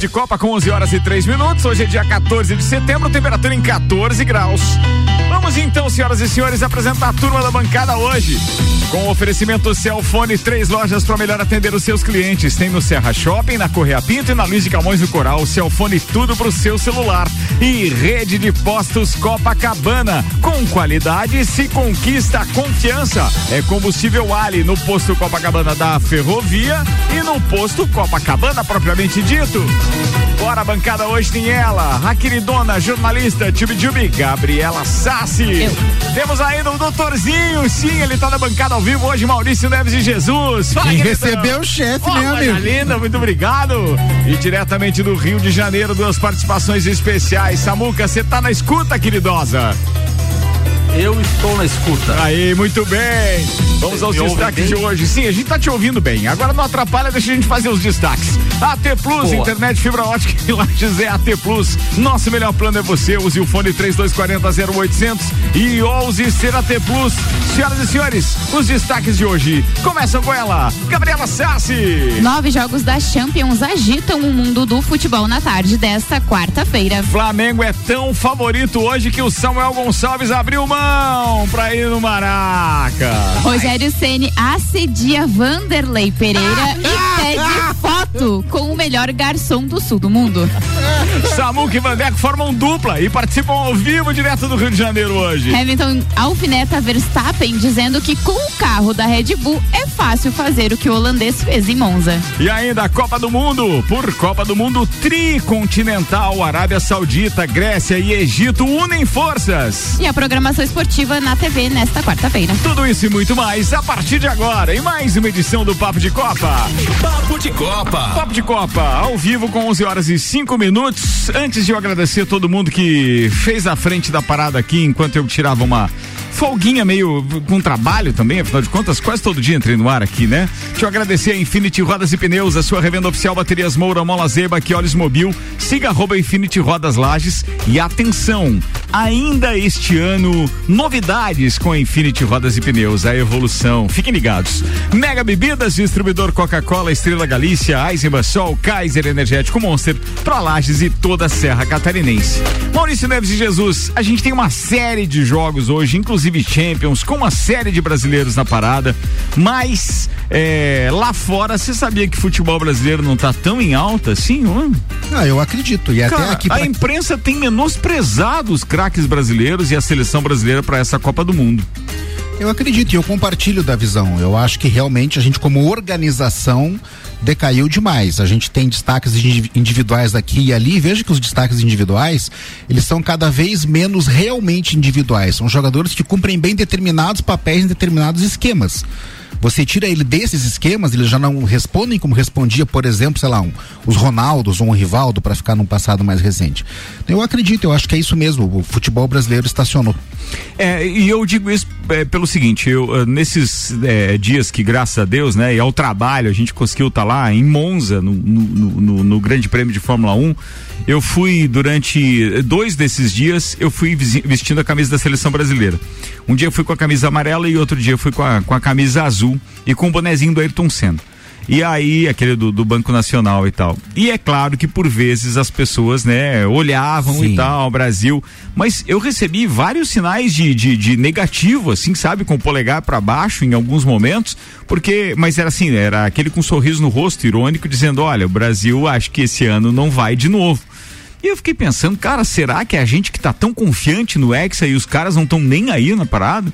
de Copa com 11 horas e 3 minutos. Hoje é dia 14 de setembro, temperatura em 14 graus. Vamos então, senhoras e senhores, apresentar a turma da bancada hoje. Com oferecimento Celfone, três lojas para melhor atender os seus clientes. Tem no Serra Shopping, na Correia Pinto e na Luiz de Camões do Coral. Celfone, tudo pro seu celular. E rede de postos Copacabana. Com qualidade se conquista a confiança. É combustível Ali no posto Copacabana da Ferrovia e no posto Copacabana propriamente dito. Bora, bancada hoje tem ela, a queridona jornalista Tchubi Gabriela Sassi. Eu. Temos ainda o doutorzinho, sim, ele tá na bancada ao vivo hoje, Maurício Neves de Jesus. Fala, Quem recebeu o chefe, oh, né, amigo? linda, muito obrigado. E diretamente do Rio de Janeiro, duas participações especiais. Samuca, você tá na escuta, queridosa? Eu estou na escuta. Aí, muito bem. Vamos aos destaques de hoje. Sim, a gente tá te ouvindo bem. Agora não atrapalha, deixa a gente fazer os destaques. AT Plus, Boa. internet fibra ótica em Lages é AT Plus. Nosso melhor plano é você. Use o fone 3240 0800 e ouse ser AT Plus. Senhoras e senhores, os destaques de hoje começam com ela, Gabriela Sassi. Nove jogos da Champions agitam o mundo do futebol na tarde desta quarta-feira. Flamengo é tão favorito hoje que o Samuel Gonçalves abriu mão pra ir no Maraca. Rogério Ceni assedia Vanderlei Pereira e pede foto com o melhor garçom do sul do mundo. Samuca e Vandeco formam dupla e participam ao vivo direto do Rio de Janeiro hoje. Hamilton alfineta Verstappen dizendo que com o carro da Red Bull é fácil fazer o que o holandês fez em Monza. E ainda a Copa do Mundo, por Copa do Mundo tricontinental, Arábia Saudita, Grécia e Egito unem forças. E a programação esportiva na TV nesta quarta-feira. Tudo isso e muito mais a partir de agora em mais uma edição do Papo de Copa. Papo de Copa. Papo de Copa, ao vivo com 11 horas e 5 minutos. Antes de eu agradecer todo mundo que fez a frente da parada aqui enquanto eu tirava uma folguinha meio com trabalho também, afinal de contas, quase todo dia entrei no ar aqui, né? Deixa eu agradecer a Infinity Rodas e Pneus, a sua revenda oficial Baterias Moura, Mola Zeba, Quiolhes Mobil. Siga arroba Infinity Rodas Lages e atenção, ainda este ano, novidades com a Infinity Rodas e Pneus, a evolução. Fiquem ligados. Mega Bebidas, distribuidor Coca-Cola, Estrela Galícia, Eisenbach Sol, Kaiser Energético Monster, para Lages e toda a Serra Catarinense. Maurício Neves de Jesus, a gente tem uma série de jogos hoje, inclusive inclusive Champions, com uma série de brasileiros na parada. Mas é, lá fora, você sabia que futebol brasileiro não está tão em alta assim? Hum? Ah, eu acredito. E Cara, até aqui. A imprensa tem menosprezado os craques brasileiros e a seleção brasileira para essa Copa do Mundo. Eu acredito e eu compartilho da visão. Eu acho que realmente a gente, como organização, decaiu demais. A gente tem destaques individuais aqui e ali. Veja que os destaques individuais, eles são cada vez menos realmente individuais. São jogadores que cumprem bem determinados papéis em determinados esquemas. Você tira ele desses esquemas, eles já não respondem como respondia, por exemplo, sei lá, um, os Ronaldos ou um Rivaldo, para ficar num passado mais recente. Eu acredito, eu acho que é isso mesmo. O futebol brasileiro estacionou. É, e eu digo isso é, pelo seguinte, eu, uh, nesses é, dias que, graças a Deus, né, e ao trabalho, a gente conseguiu estar tá lá em Monza, no, no, no, no Grande Prêmio de Fórmula 1. Eu fui durante dois desses dias, eu fui vestindo a camisa da seleção brasileira. Um dia eu fui com a camisa amarela e outro dia eu fui com a, com a camisa azul e com o bonezinho do Ayrton Senna. E aí, aquele do, do, Banco Nacional e tal. E é claro que por vezes as pessoas, né, olhavam Sim. e tal, Brasil. Mas eu recebi vários sinais de, de, de negativo, assim, sabe, com o polegar para baixo em alguns momentos, porque, mas era assim, era aquele com um sorriso no rosto, irônico, dizendo: olha, o Brasil acho que esse ano não vai de novo. E eu fiquei pensando, cara, será que é a gente que tá tão confiante no Hexa e os caras não estão nem aí na parada?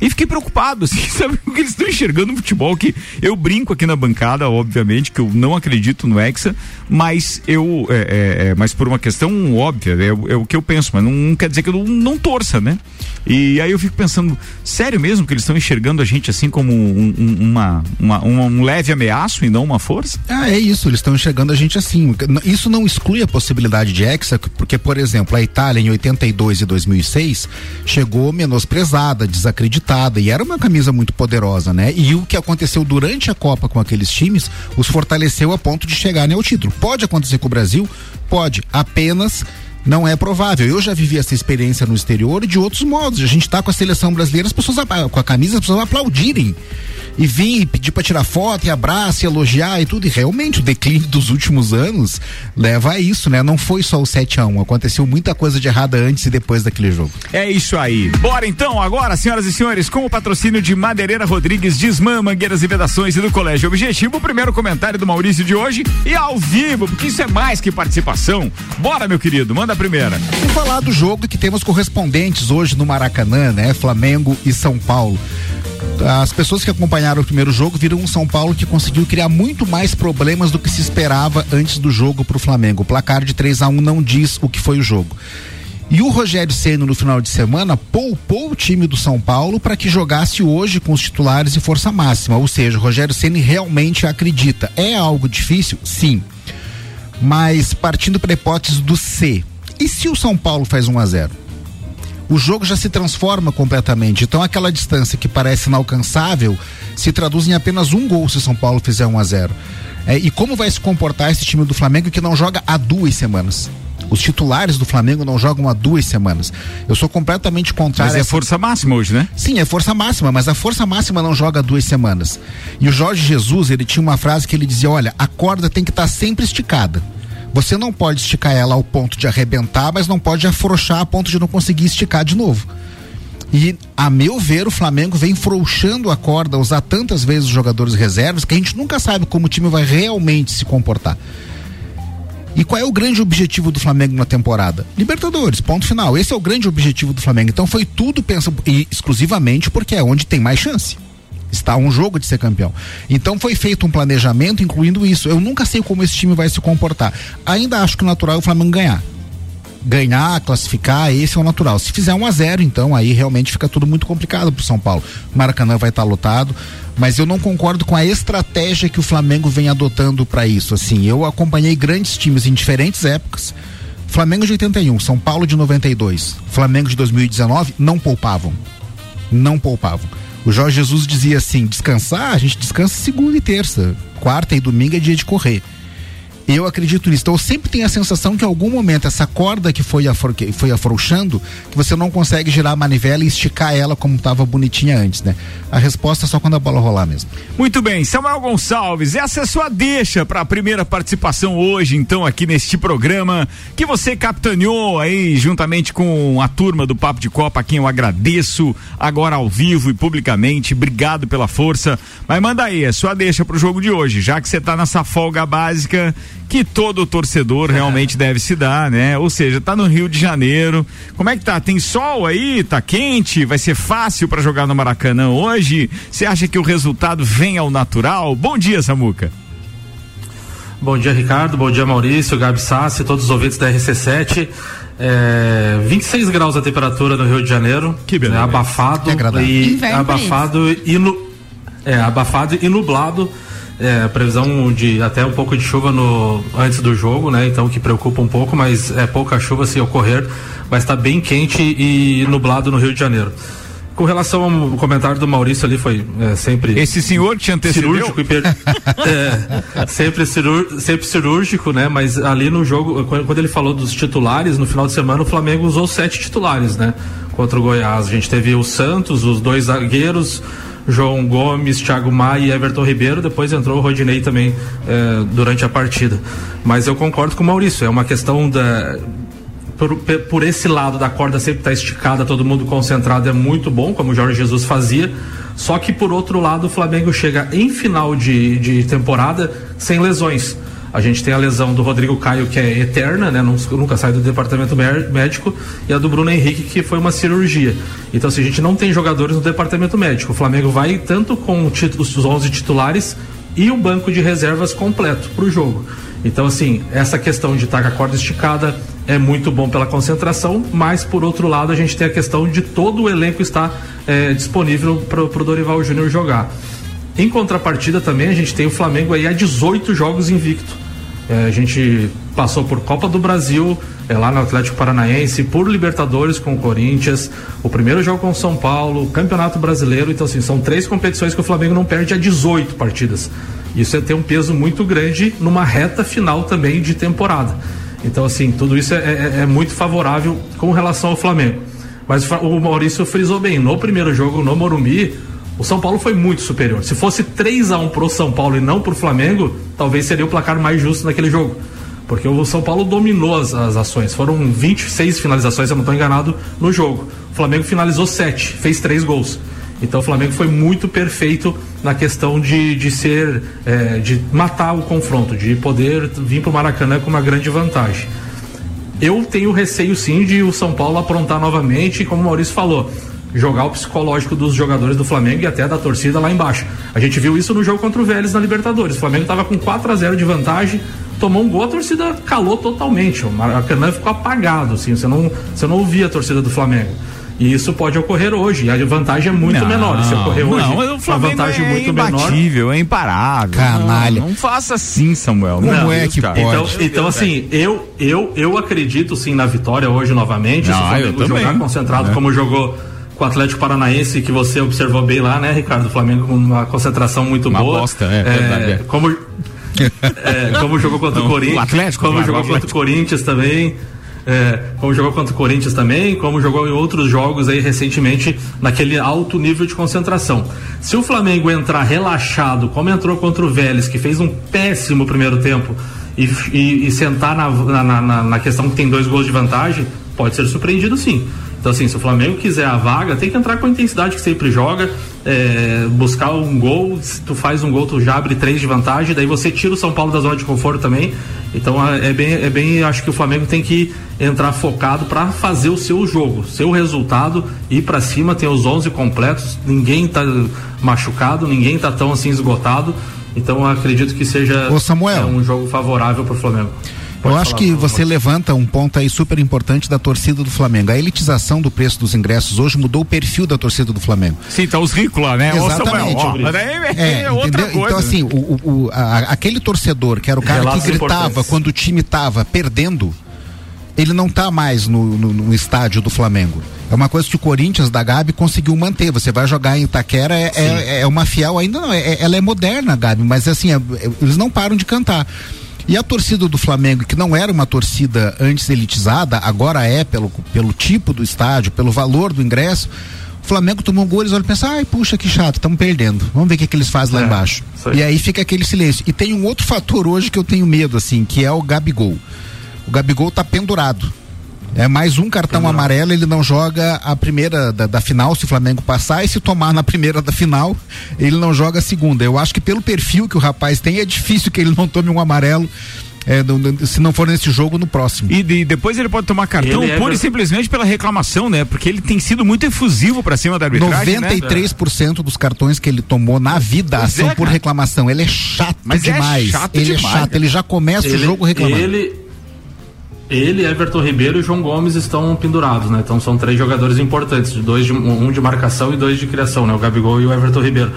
E fiquei preocupado, assim, sabe que eles estão enxergando no futebol? Que eu brinco aqui na bancada, obviamente, que eu não acredito no Hexa, mas eu, é, é, é mas por uma questão óbvia, é, é, o que eu penso, mas não, não quer dizer que eu não, não, torça, né? E aí eu fico pensando, sério mesmo que eles estão enxergando a gente assim como um, um, uma, uma, um leve ameaço e não uma força? Ah, é isso, eles estão enxergando a gente assim. Isso não exclui a possibilidade de Hexa, porque, por exemplo, a Itália em 82 e 2006 chegou menosprezada, desacreditada e era uma camisa muito poderosa, né? E o que aconteceu durante a Copa com aqueles times os fortaleceu a ponto de chegarem ao título. Pode acontecer com o Brasil? Pode, apenas Não é provável. Eu já vivi essa experiência no exterior e de outros modos. A gente está com a seleção brasileira, as pessoas com a camisa, as pessoas aplaudirem e vir e pedir para tirar foto e abraço e elogiar e tudo. E realmente o declínio dos últimos anos leva a isso, né? Não foi só o 7 a 1 aconteceu muita coisa de errada antes e depois daquele jogo. É isso aí. Bora então agora, senhoras e senhores, com o patrocínio de Madeireira Rodrigues, Desmã, Mangueiras e Vedações e do Colégio Objetivo, o primeiro comentário do Maurício de hoje e ao vivo, porque isso é mais que participação. Bora, meu querido, manda primeira. Vou falar do jogo que temos correspondentes hoje no Maracanã, né? Flamengo e São Paulo as pessoas que acompanharam o primeiro jogo viram um São Paulo que conseguiu criar muito mais problemas do que se esperava antes do jogo para o Flamengo. O placar de 3 a 1 não diz o que foi o jogo. E o Rogério Ceni no final de semana poupou o time do São Paulo para que jogasse hoje com os titulares e força máxima. Ou seja, o Rogério Ceni realmente acredita. É algo difícil? Sim. Mas partindo para a hipótese do C. E se o São Paulo faz 1 a 0? o jogo já se transforma completamente. Então aquela distância que parece inalcançável se traduz em apenas um gol se São Paulo fizer 1 a 0. É, e como vai se comportar esse time do Flamengo que não joga há duas semanas? Os titulares do Flamengo não jogam há duas semanas. Eu sou completamente contrário. Mas é força máxima hoje, né? Sim, é força máxima, mas a força máxima não joga há duas semanas. E o Jorge Jesus, ele tinha uma frase que ele dizia: olha, a corda tem que estar tá sempre esticada. Você não pode esticar ela ao ponto de arrebentar, mas não pode afrouxar a ponto de não conseguir esticar de novo. E, a meu ver, o Flamengo vem frouxando a corda, usar tantas vezes os jogadores reservas, que a gente nunca sabe como o time vai realmente se comportar. E qual é o grande objetivo do Flamengo na temporada? Libertadores, ponto final. Esse é o grande objetivo do Flamengo. Então foi tudo pensado exclusivamente porque é onde tem mais chance está um jogo de ser campeão. Então foi feito um planejamento incluindo isso. Eu nunca sei como esse time vai se comportar. Ainda acho que o natural é o Flamengo ganhar. Ganhar, classificar, esse é o natural. Se fizer um a zero, então aí realmente fica tudo muito complicado para o São Paulo. Maracanã vai estar tá lotado, mas eu não concordo com a estratégia que o Flamengo vem adotando para isso. Assim, eu acompanhei grandes times em diferentes épocas. Flamengo de 81, São Paulo de 92, Flamengo de 2019 não poupavam. Não poupavam. O Jorge Jesus dizia assim: descansar, a gente descansa segunda e terça. Quarta e domingo é dia de correr. Eu acredito nisso. Então eu sempre tenho a sensação que em algum momento essa corda que foi, afro, que foi afrouxando, que você não consegue girar a manivela e esticar ela como estava bonitinha antes, né? A resposta é só quando a bola rolar mesmo. Muito bem, Samuel Gonçalves, essa é sua deixa para a primeira participação hoje, então, aqui neste programa, que você capitaneou aí juntamente com a turma do Papo de Copa, a quem eu agradeço agora ao vivo e publicamente. Obrigado pela força. Mas manda aí, a sua deixa pro jogo de hoje, já que você tá nessa folga básica que todo torcedor realmente deve se dar, né? Ou seja, tá no Rio de Janeiro. Como é que tá? Tem sol aí? Tá quente? Vai ser fácil para jogar no Maracanã hoje? Você acha que o resultado vem ao natural? Bom dia, Samuca. Bom dia, Ricardo. Bom dia, Maurício, Gabi Sassi, todos os ouvintes da RC7. É, 26 graus a temperatura no Rio de Janeiro. Que beleza. Né, abafado é e abafado e no, é, abafado e nublado é, previsão de até um pouco de chuva no, antes do jogo, né? Então que preocupa um pouco, mas é pouca chuva se ocorrer, vai estar bem quente e nublado no Rio de Janeiro. Com relação ao comentário do Maurício ali, foi é, sempre. Esse senhor te antecedeu? Cirúrgico e per... é, sempre, cirur... sempre cirúrgico, né? Mas ali no jogo, quando ele falou dos titulares, no final de semana o Flamengo usou sete titulares, né? Contra o Goiás. A gente teve o Santos, os dois zagueiros, João Gomes, Thiago Maia e Everton Ribeiro. Depois entrou o Rodinei também eh, durante a partida. Mas eu concordo com o Maurício, é uma questão da. Por, por esse lado da corda sempre estar tá esticada, todo mundo concentrado é muito bom, como o Jorge Jesus fazia. Só que por outro lado, o Flamengo chega em final de, de temporada sem lesões. A gente tem a lesão do Rodrigo Caio, que é eterna, né? Nunca sai do departamento médico, e a do Bruno Henrique, que foi uma cirurgia. Então, se assim, a gente não tem jogadores no departamento médico, o Flamengo vai tanto com os 11 titulares e o banco de reservas completo para o jogo. Então, assim, essa questão de estar com a corda esticada é muito bom pela concentração, mas por outro lado, a gente tem a questão de todo o elenco estar é, disponível para o Dorival Júnior jogar. Em contrapartida também, a gente tem o Flamengo aí a 18 jogos invicto. É, a gente passou por Copa do Brasil, é, lá no Atlético Paranaense, por Libertadores com o Corinthians, o primeiro jogo com o São Paulo, Campeonato Brasileiro. Então, assim, são três competições que o Flamengo não perde a 18 partidas. Isso é ter um peso muito grande numa reta final também de temporada. Então, assim, tudo isso é, é, é muito favorável com relação ao Flamengo. Mas o Maurício frisou bem, no primeiro jogo no Morumbi, o São Paulo foi muito superior. Se fosse 3 a 1 pro São Paulo e não pro Flamengo, talvez seria o placar mais justo naquele jogo. Porque o São Paulo dominou as, as ações. Foram 26 finalizações, se eu não estou enganado, no jogo. O Flamengo finalizou 7, fez 3 gols. Então o Flamengo foi muito perfeito na questão de, de ser, é, de matar o confronto, de poder vir para o Maracanã com uma grande vantagem. Eu tenho receio sim de o São Paulo aprontar novamente, como o Maurício falou, jogar o psicológico dos jogadores do Flamengo e até da torcida lá embaixo. A gente viu isso no jogo contra o Vélez na Libertadores. O Flamengo estava com 4 a 0 de vantagem, tomou um gol, a torcida calou totalmente. O Maracanã ficou apagado, assim, você não, você não ouvia a torcida do Flamengo. E isso pode ocorrer hoje. A vantagem é muito não, menor. Se ocorrer hoje, não, o Flamengo a vantagem é muito imbatível, menor. é imparável. Canalha. Não, não faça assim, Samuel. Como Não, é que cara. pode? Então, então assim, eu, eu, eu acredito sim na vitória hoje novamente. Não, se o Flamengo jogar concentrado É. como jogou com o Atlético Paranaense, que você observou bem lá, né, Ricardo? O Flamengo com uma concentração muito Uma boa. bosta, é, verdade, é. Como, é, como jogou contra Não, o Corinthians. o Atlético, como jogou o contra o Atlético. Corinthians também. É, como jogou contra o Corinthians também, como jogou em outros jogos aí recentemente naquele alto nível de concentração. Se o Flamengo entrar relaxado, como entrou contra o Vélez, que fez um péssimo primeiro tempo, e, e- e sentar na, na, na- na questão que tem dois gols de vantagem, pode ser surpreendido sim. Então, assim, se o Flamengo quiser a vaga, tem que entrar com a intensidade que sempre joga, é, buscar um gol. Se tu faz um gol, tu já abre três de vantagem, daí você tira o São Paulo da zona de conforto também. Então, é é bem, é bem acho que o Flamengo tem que entrar focado para fazer o seu jogo, seu resultado, ir para cima, tem os 11 completos, ninguém tá machucado, ninguém tá tão assim esgotado. Então, eu acredito que seja Ô, Samuel. é, um jogo favorável para o Flamengo. Eu acho que você levanta um ponto aí super importante da torcida do Flamengo. A elitização do preço dos ingressos hoje mudou o perfil da torcida do Flamengo. Sim, tá os ricos lá, né? Ô, Exatamente. Samuel, ó, é, É, outra entendeu? coisa. Então, assim, o, o- a- aquele torcedor que era o cara Relatos que gritava quando o time tava perdendo, ele não tá mais no, no- no estádio do Flamengo. É uma coisa que o Corinthians da Gabi conseguiu manter. Você vai jogar em Itaquera, é, é, é uma fiel ainda não. é- ela é moderna, Gabi, mas assim, é- é- eles não param de cantar. E a torcida do Flamengo, que não era uma torcida antes elitizada, agora é pelo, pelo tipo do estádio, pelo valor do ingresso. O Flamengo tomou um gol, eles olham e pensam, ai, puxa, que chato, estamos perdendo. Vamos ver o que, que eles fazem lá É, embaixo. E aí fica aquele silêncio. E tem um outro fator hoje que eu tenho medo, assim, que é o Gabigol. O Gabigol tá pendurado. É mais um cartão amarelo, ele não joga a primeira da, da final se o Flamengo passar e se tomar na primeira da final, ele não joga a segunda. Eu acho que pelo perfil que o rapaz tem, é difícil que ele não tome um amarelo é, se não for nesse jogo, no próximo. E de- depois ele pode tomar cartão Ele é pura e ver- simplesmente pela reclamação, né? Porque ele tem sido muito efusivo pra cima da arbitragem, né? 93% dos cartões que ele tomou na vida Pois são é, por reclamação. Ele é chato Mas é demais. chato ele é demais, chato, cara. ele já começa o ele, jogo reclamando. Ele, ele, Everton Ribeiro e João Gomes estão pendurados, né? Então são três jogadores importantes, dois de, um de marcação e dois de criação, né? O Gabigol e o Everton Ribeiro.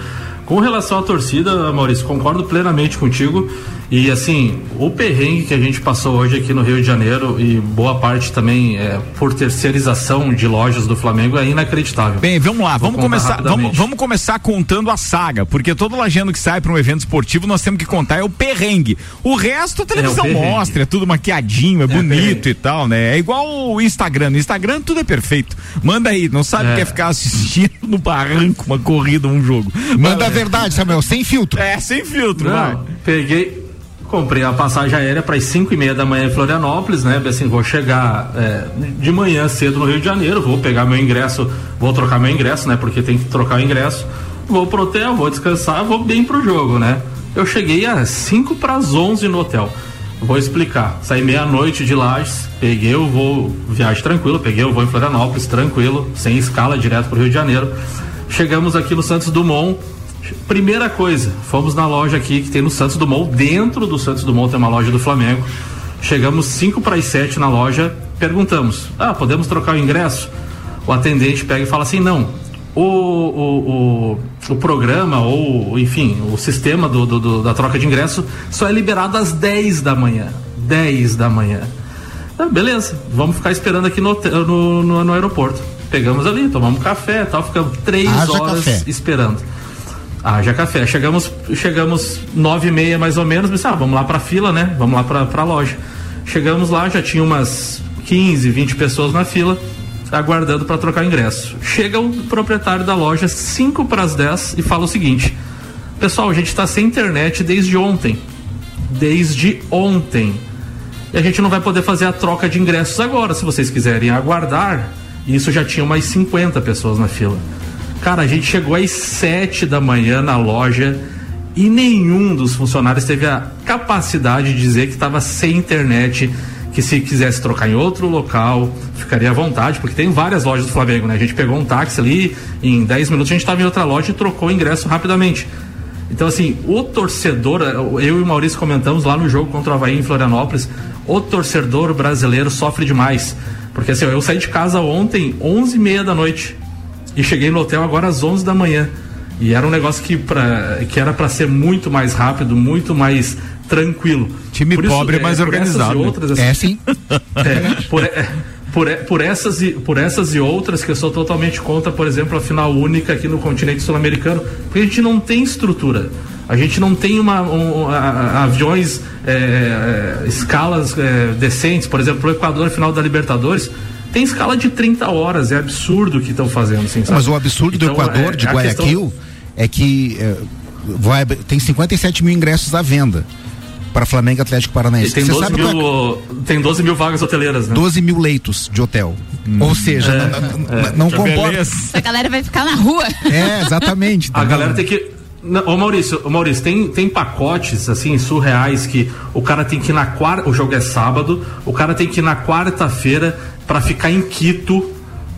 Com relação à torcida, Maurício, concordo plenamente contigo. E assim, o perrengue que a gente passou hoje aqui no Rio de Janeiro e boa parte também é, por terceirização de lojas do Flamengo é inacreditável. Bem, vamos lá, Vou vamos começar, vamos, vamos começar contando a saga, porque todo lajano que sai para um evento esportivo nós temos que contar é o perrengue. O resto a televisão perrengue. mostra, é tudo maquiadinho, é, bonito perrengue. e tal, né? É igual o Instagram, no Instagram tudo é perfeito. Manda aí, não sabe o É. que é ficar assistindo no barranco uma corrida, um jogo. Manda a verdade, Samuel, sem filtro. É, sem filtro, vai. Não, peguei, comprei a passagem aérea para as 5 e meia da manhã em Florianópolis, né? Assim, vou chegar é, de manhã cedo no Rio de Janeiro, vou pegar meu ingresso, vou trocar meu ingresso, né? Porque tem que trocar o ingresso. Vou pro hotel, vou descansar, vou bem pro jogo, né? Eu cheguei às 5 para as 11 no hotel. Vou explicar. Saí meia-noite de Lages, peguei o voo, viagem tranquilo, peguei o voo em Florianópolis, tranquilo, sem escala, direto pro Rio de Janeiro. Chegamos aqui no Santos Dumont, Primeira coisa, fomos na loja aqui que tem no Santos Dumont, dentro do Santos Dumont tem uma loja do Flamengo. Chegamos 5 para as 7 na loja, perguntamos: "Ah, podemos trocar o ingresso?" O atendente pega e fala assim: "Não. O, o, o, o programa ou, enfim, o sistema do, do- do- da troca de ingresso só é liberado às 10 da manhã. 10 da manhã. Ah, beleza, vamos ficar esperando aqui no, no, no, no aeroporto. Pegamos ali, tomamos café e tal, ficamos três Haja horas café. esperando. Haja café. Chegamos, chegamos nove e meia mais ou menos, pensei, ah, vamos lá pra fila, né? Vamos lá pra, pra loja. Chegamos lá, já tinha umas 15, 20 pessoas na fila aguardando para trocar ingresso. Chega o proprietário da loja 5 para as 10 e fala o seguinte: Pessoal, a gente está sem internet desde ontem. Desde ontem. E a gente não vai poder fazer a troca de ingressos agora. Se vocês quiserem aguardar, isso já tinha umas 50 pessoas na fila. Cara, a gente chegou às 7 da manhã na loja e nenhum dos funcionários teve a capacidade de dizer que estava sem internet que se quisesse trocar em outro local, ficaria à vontade, porque tem várias lojas do Flamengo, né? A gente pegou um táxi ali, em 10 minutos a gente estava em outra loja e trocou o ingresso rapidamente. Então, assim, o torcedor, eu e o Maurício comentamos lá no jogo contra o Havaí em Florianópolis, o torcedor brasileiro sofre demais. Porque assim, eu saí de casa ontem, 11 e meia da noite, e cheguei no hotel agora às 11 da manhã. E era um negócio que, pra, que era para ser muito mais rápido, muito mais tranquilo. Time por pobre, isso, mas é, organizado. Por outras, assim, É sim. é, por, é, por, por, essas e, por essas e outras que eu sou totalmente contra, por exemplo, a final única aqui no continente sul-americano, porque a gente não tem estrutura. A gente não tem uma, um, a, a, aviões, é, escalas é, decentes, por exemplo, o Equador, final da Libertadores, tem escala de 30 horas, é absurdo o que estão fazendo. Assim, Mas o absurdo do Então, Equador, é- de é Guayaquil, questão- é que é, vai, tem 57 mil ingressos à venda para Flamengo e Atlético E Paranaense. tem Você 12, sabe qual é- mil, tem 12 mil vagas hoteleiras, né? 12 mil leitos de hotel. Ou seja, É, não, não- não comporta. A galera vai ficar na rua. É, exatamente. A galera tem que. Não, Ô Maurício, ô Maurício, tem, tem pacotes assim surreais que o cara tem que ir na quarta. O jogo é sábado, o cara tem que ir na quarta-feira para ficar em Quito,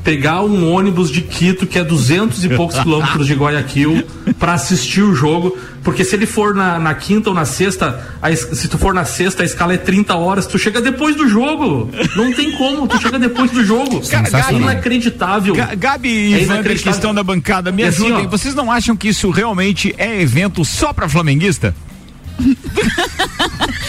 pegar um ônibus de Quito, que é 200 e poucos quilômetros de Guayaquil, para assistir o jogo. Porque se ele for na, na quinta ou na sexta, a se tu for na sexta, a escala é 30 horas, tu chega depois do jogo. Não tem como, tu chega depois do jogo. Cara, é inacreditável. Ga- Gabi e É que inacreditável. estão na bancada, me E assim, ajudem. ó, Vocês não acham que isso realmente é evento só pra flamenguista?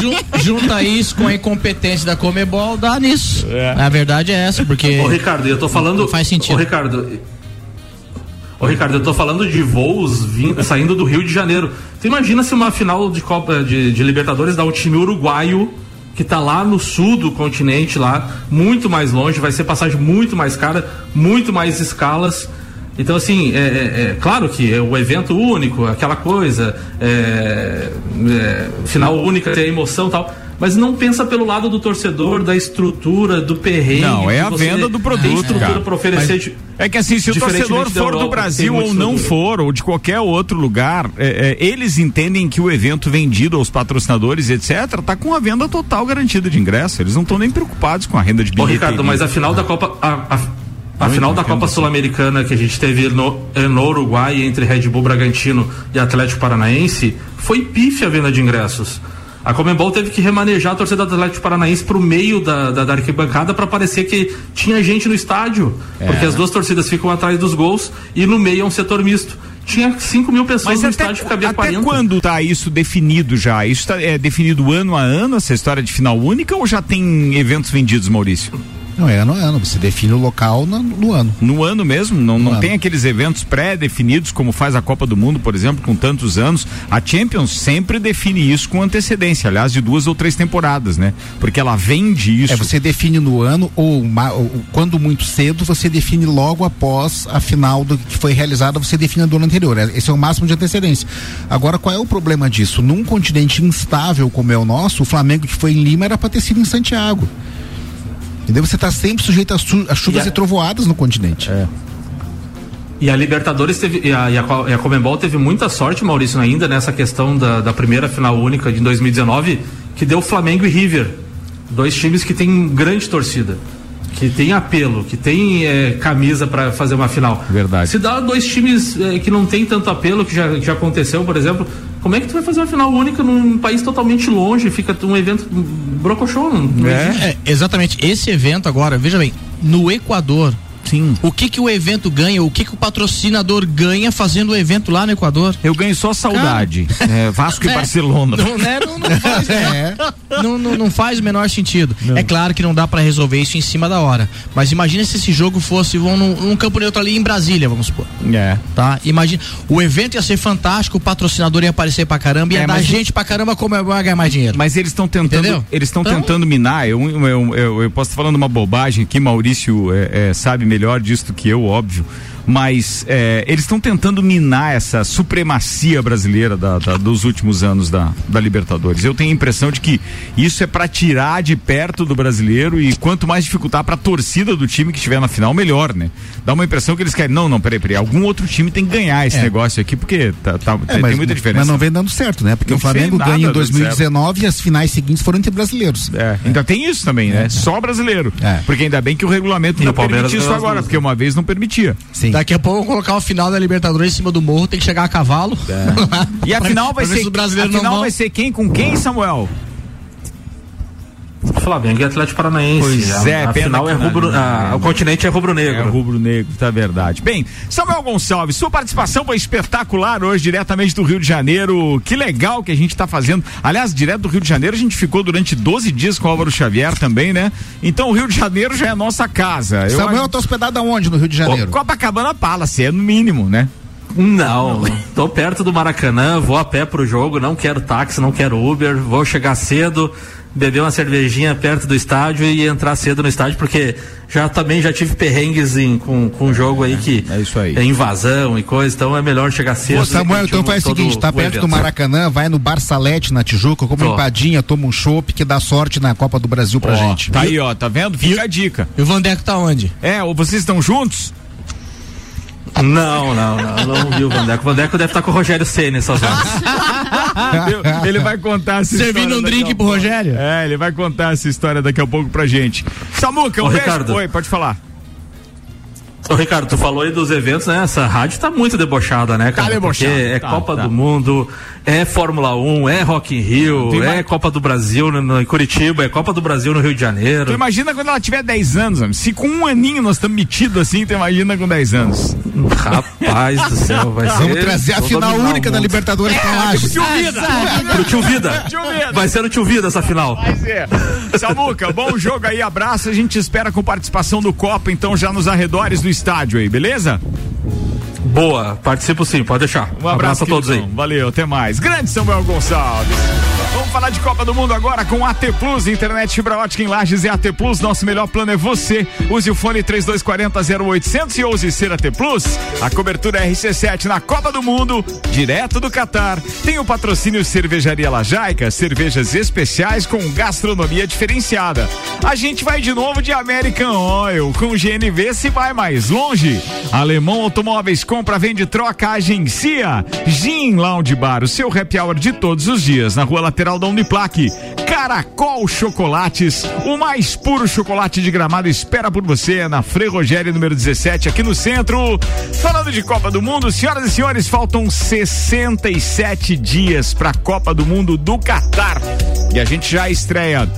Jun- junta isso com a incompetência da Comebol, dá nisso. É. A verdade é essa, porque. Ô, Ricardo, eu tô falando. Não faz sentido. Ô, Ricardo. Ô, Ricardo, eu tô falando de voos saindo do Rio de Janeiro. Tu imagina se uma final de Copa de, de Libertadores dá um time uruguaio que tá lá no sul do continente, lá, muito mais longe, vai ser passagem muito mais cara, muito mais escalas. Então, assim, é, é- é claro que é o evento único, aquela coisa, é, é, final única, tem emoção e tal, mas não pensa pelo lado do torcedor, da estrutura, do perrengue. Não, é a venda do tem produto, estrutura cara. para oferecer. de- É que assim, se o torcedor for do Europa, Brasil tem ou não estrutura. for, ou de qualquer outro lugar, é, é, eles entendem que o evento vendido aos patrocinadores, etc., tá com a venda total garantida de ingresso. Eles não estão nem preocupados com a renda de Ô, bilheteria. Ricardo, mas a final da Copa. A, a, a final da Copa. Sul-Americana que a gente teve no, eh, no Uruguai entre Red Bull Bragantino e Atlético Paranaense foi pífia a venda de ingressos. A Comembol teve que remanejar a torcida do Atlético Paranaense pro meio da, da, da arquibancada para parecer que tinha gente no estádio. É. Porque as duas torcidas ficam atrás dos gols e no meio é um setor misto. Tinha 5 mil pessoas Mas no até, estádio que cabia até 40. quando tá isso definido já? Isso tá, é definido ano a ano, essa história de final única, ou já tem eventos vendidos, Maurício? Não é ano a ano. Você define o local no, no ano. No ano mesmo? Não, não ano. tem aqueles eventos pré-definidos, como faz a Copa do Mundo, por exemplo, com tantos anos. A Champions sempre define isso com antecedência, aliás, de duas ou três temporadas, né? Porque ela vende isso. É, você define no ano ou, ou quando muito cedo, você define logo após a final do que foi realizada, você define do ano anterior. É- Esse é o máximo de antecedência. Agora, qual é o problema disso? Num continente instável como é o nosso, o Flamengo que foi em Lima era para ter sido em Santiago. Entendeu? Você está sempre sujeito a, su- a chuvas E a- e trovoadas no continente. E a Libertadores teve, e a, e a, e a Comembol teve muita sorte, Maurício, ainda nessa questão da, da primeira final única de 2019, que deu Flamengo e River. Dois times que têm grande torcida, que tem apelo, que tem eh, camisa para fazer uma final. Verdade. Se dá dois times eh, que não tem tanto apelo, que já, que já aconteceu, por exemplo, como é que tu vai fazer uma final única num país totalmente longe? Fica um evento brocochô. não- existe. É, exatamente. Esse evento agora, veja bem, no Equador, Sim. O que que o evento ganha? O que que o patrocinador ganha fazendo o evento lá no Equador? Eu ganho só saudade. É, Vasco e É. Barcelona. Não, né? não, não faz, É. não, não, não faz o menor sentido. É claro que não dá pra resolver isso em cima da hora. Mas imagina se esse jogo fosse vão num, num campo neutro ali em Brasília, vamos supor. É. Tá? Imagina. O evento ia ser fantástico, o patrocinador ia aparecer pra caramba, ia É, dar gente pra caramba como é ganhar mais dinheiro. Mas eles estão tentando, Entendeu? eles estão Então- tentando minar. Eu, eu, eu, eu posso estar falando uma bobagem aqui, Maurício é, é, sabe melhor disso do que eu, óbvio. Mas é, eles estão tentando minar essa supremacia brasileira da- da- dos últimos anos da, da Libertadores. Eu tenho a impressão de que isso é para tirar de perto do brasileiro e quanto mais dificultar para a torcida do time que estiver na final, melhor, né? Dá uma impressão que eles querem. Não, não, peraí, peraí. Algum outro time tem que ganhar esse É. negócio aqui, porque tá, tá- É, tem, mas, muita diferença. mas não vem dando certo, né? Porque Não o Flamengo ganha em dando 2019 e as finais seguintes foram entre brasileiros. É, ainda tem isso também, né? Só brasileiro. É. Porque ainda bem que o regulamento E não permite isso agora, duas, porque uma vez não permitia. Sim. Daqui a pouco vão colocar o final da Libertadores em cima do morro, tem que chegar a cavalo. E a final vai ser se os brasileiros a final não vai ser quem com quem, Samuel? Flamengo e Atlético Paranaense. Pois é, a pena final que é não- rubro, a- é. o continente é É rubro-negro. rubro-negro, tá verdade. Bem, Samuel Gonçalves, sua participação foi espetacular hoje, diretamente do Rio de Janeiro. Que legal que a gente tá fazendo. Aliás, direto do Rio de Janeiro, a gente ficou durante 12 dias com o Álvaro Xavier também, né? Então o Rio de Janeiro já é nossa casa. Eu Samuel acho- tá hospedado aonde no Rio de Janeiro? Copacabana Palace, é no mínimo, né? Não, tô perto do Maracanã, vou a pé pro jogo, não quero táxi, não quero Uber, vou chegar cedo, beber uma cervejinha perto do estádio e entrar cedo no estádio, porque já também já tive perrengues em, com, com um jogo aí que é isso aí. é invasão e coisa, então é melhor chegar cedo. Ô, Samuel, e então faz o seguinte, tá o perto do evento. Maracanã, vai no Bar Salete na Tijuca, come uma Tô. empadinha, toma um chopp, que dá sorte na Copa do Brasil pra Ó, gente. Tá aí, ó, tá vendo? Fica a dica. E o Vandeco tá onde? É, ou vocês estão juntos? Não, não, não, não vi o Vandeco. O Vandeco deve estar com o Rogério Ceni nessas horas. Ele vai contar essa Servindo história um daqui drink pro. Rogério? É, ele vai contar essa história daqui a pouco pra gente. Samuca, um Ô, beijo. Ricardo. Oi, pode falar. Ô, Ricardo, tu falou aí dos eventos, né? Essa rádio tá muito debochada, né, cara? debochada, Porque é tá, Copa tá. do Mundo, é Fórmula 1, é Rock in Rio, Tem é mais- Copa do Brasil no, no- em Curitiba, é Copa do Brasil no Rio de Tu Janeiro. imagina quando ela tiver 10 anos, homem. se com um aninho nós estamos metidos assim, tu imagina com 10 anos. Rapaz do céu, vai ser. Vamos trazer a final única da. Libertadores pra Lages. Tio Vida! Pro tio Vida. Tio Vida. Vai ser o tio Vida essa final. Vai ser. Samuca, bom jogo aí, abraço. A gente te espera com participação do Copa, então, já nos arredores do estádio aí, beleza? Boa, participo sim, pode deixar. Um abraço, a todos aí. Valeu, até mais. Grande Samuel Gonçalves. Vamos falar de Copa do Mundo agora com AT Plus, internet fibra ótica em Lages e AT Plus. Nosso melhor plano é você. Use o fone 3240 0800 e ouse ser AT Plus. A cobertura RC7 na Copa do Mundo, direto do Catar. Tem o patrocínio Cervejaria Lajaica, cervejas especiais com gastronomia diferenciada. A gente vai de novo de American Oil com GNV se vai mais longe. Alemão Automóveis compra, vende, troca, agencia. Gin Lounge Bar, o seu happy hour de todos os dias na rua lateral da Uniplaque. Caracol Chocolates, o mais puro chocolate de gramado espera por você na Frei Rogério número 17 aqui no centro. Falando de Copa do Mundo, senhoras e senhores, faltam 67 dias para a Copa do Mundo do Catar. E a gente já estreia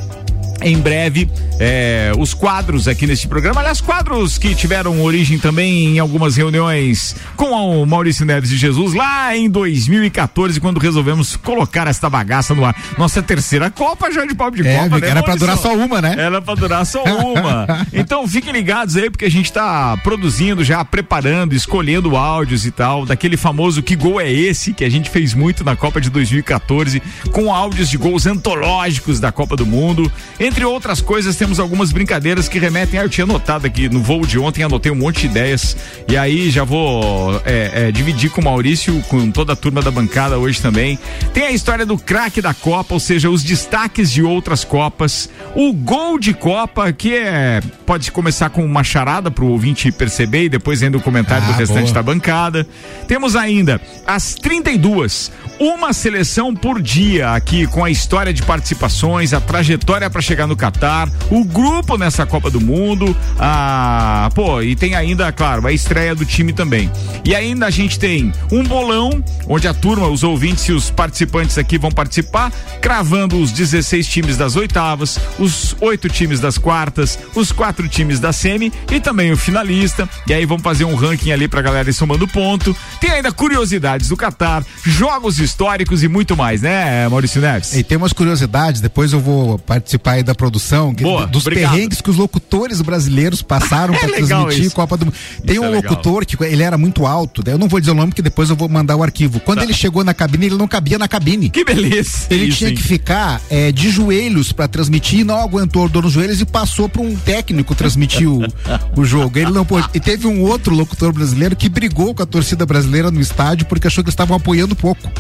em breve é, os quadros aqui neste programa. Aliás, quadros que tiveram origem também em algumas reuniões com o Maurício Neves de Jesus lá em 2014, quando resolvemos colocar esta bagaça no ar. Nossa terceira Copa já de pau de É, Copa, né, era pra durar só uma, né? Era pra durar só uma. Então fiquem ligados aí, porque a gente tá produzindo, já preparando, escolhendo áudios e tal, daquele famoso Que Gol é Esse, que a gente fez muito na Copa de 2014, com áudios de gols antológicos da Copa do Mundo. Entre outras coisas, temos algumas brincadeiras que remetem. Ah, eu tinha anotado aqui no voo de ontem, anotei um monte de ideias. E aí já vou é, é, dividir com o Maurício, com toda a turma da bancada hoje também. Tem a história do craque da Copa, ou seja, os destaques de outras Copas. O gol de Copa, que é. Pode começar com uma charada para o ouvinte perceber e depois ainda o comentário Ah, do restante boa. da bancada. Temos ainda as 32, uma seleção por dia aqui com a história de participações, a trajetória para chegar chegar no Catar, o grupo nessa Copa do Mundo, a, pô, e tem ainda, claro, a estreia do time também. E ainda a gente tem um bolão, onde a turma, os ouvintes e os participantes aqui vão participar, cravando os 16 times das oitavas, os oito times das quartas, os quatro times da semi e também o finalista. E aí vamos fazer um ranking ali pra galera ir somando ponto. Tem ainda curiosidades do Catar, jogos históricos e muito mais, né, Maurício Neves? E tem umas curiosidades, depois eu vou participar aí da produção, que, Boa, dos obrigado. perrengues que os locutores brasileiros passaram É para transmitir isso. Copa do Mundo. Tem Isso um é locutor que ele era muito alto, daí eu não vou dizer o nome porque depois eu vou mandar o arquivo. Quando Tá. ele chegou na cabine, ele não cabia na cabine. Que beleza. Ele isso, tinha hein? que ficar é, de joelhos para transmitir, não aguentou dor nos joelhos e passou para um técnico transmitir o, o jogo. Ele não pôde. E teve um outro locutor brasileiro que brigou com a torcida brasileira no estádio porque achou que eles estavam apoiando pouco.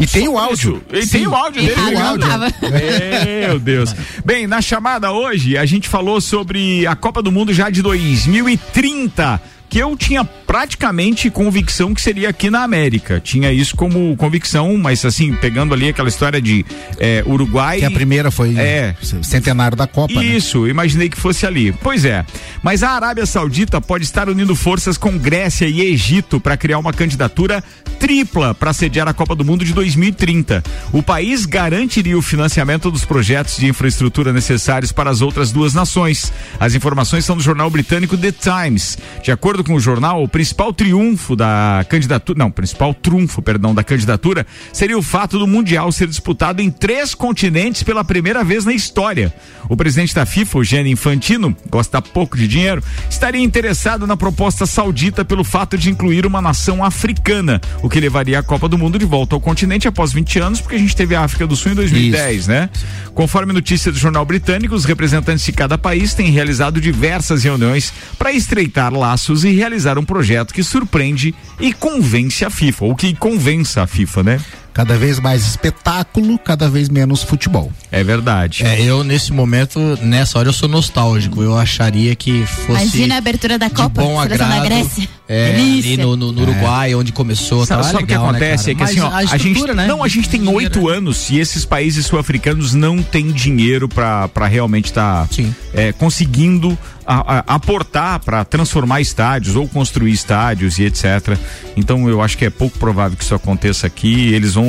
E tem o áudio. E Sim. tem o áudio dele. Tem o áudio. Meu Deus. Bem, na chamada hoje, a gente falou sobre a Copa do Mundo já de 2030. Que eu tinha praticamente convicção que seria aqui na América. Tinha isso como convicção, mas assim, pegando ali aquela história de é, Uruguai. Que a primeira foi É. centenário da Copa, né? Isso, imaginei que fosse ali. Pois é. Mas a Arábia Saudita pode estar unindo forças com Grécia e Egito para criar uma candidatura tripla para sediar a Copa do Mundo de 2030. O país garantiria o financiamento dos projetos de infraestrutura necessários para as outras duas nações. As informações são do jornal britânico The Times. De acordo com o jornal, o principal triunfo da candidatura, não, principal trunfo, perdão, da candidatura seria o fato do mundial ser disputado em três continentes pela primeira vez na história. O presidente da FIFA, o Gianni Infantino, gosta pouco de dinheiro, estaria interessado na proposta saudita pelo fato de incluir uma nação africana, o que levaria a Copa do Mundo de volta ao continente após 20 anos, porque a gente teve a África do Sul em 2010, né? Conforme notícia do jornal britânico, os representantes de cada país têm realizado diversas reuniões para estreitar laços e realizar um projeto que surpreende e convence a FIFA, ou que convença a FIFA, né? Cada vez mais espetáculo, cada vez menos futebol. É verdade. É, eu nesse momento, nessa hora eu sou nostálgico. Eu acharia que fosse Imagina a abertura da Copa, bom agrado. da Grécia. É, ali no, no- no Uruguai, onde começou. Sabe, tá sabe o que né, acontece? cara? é que assim, ó, Mas a, gente, né? não, a gente tem oito né? anos e esses países sul-africanos não têm dinheiro para realmente estar Sim. conseguindo a- a- aportar para transformar estádios ou construir estádios e etc. Então eu acho que é pouco provável que isso aconteça aqui. Eles vão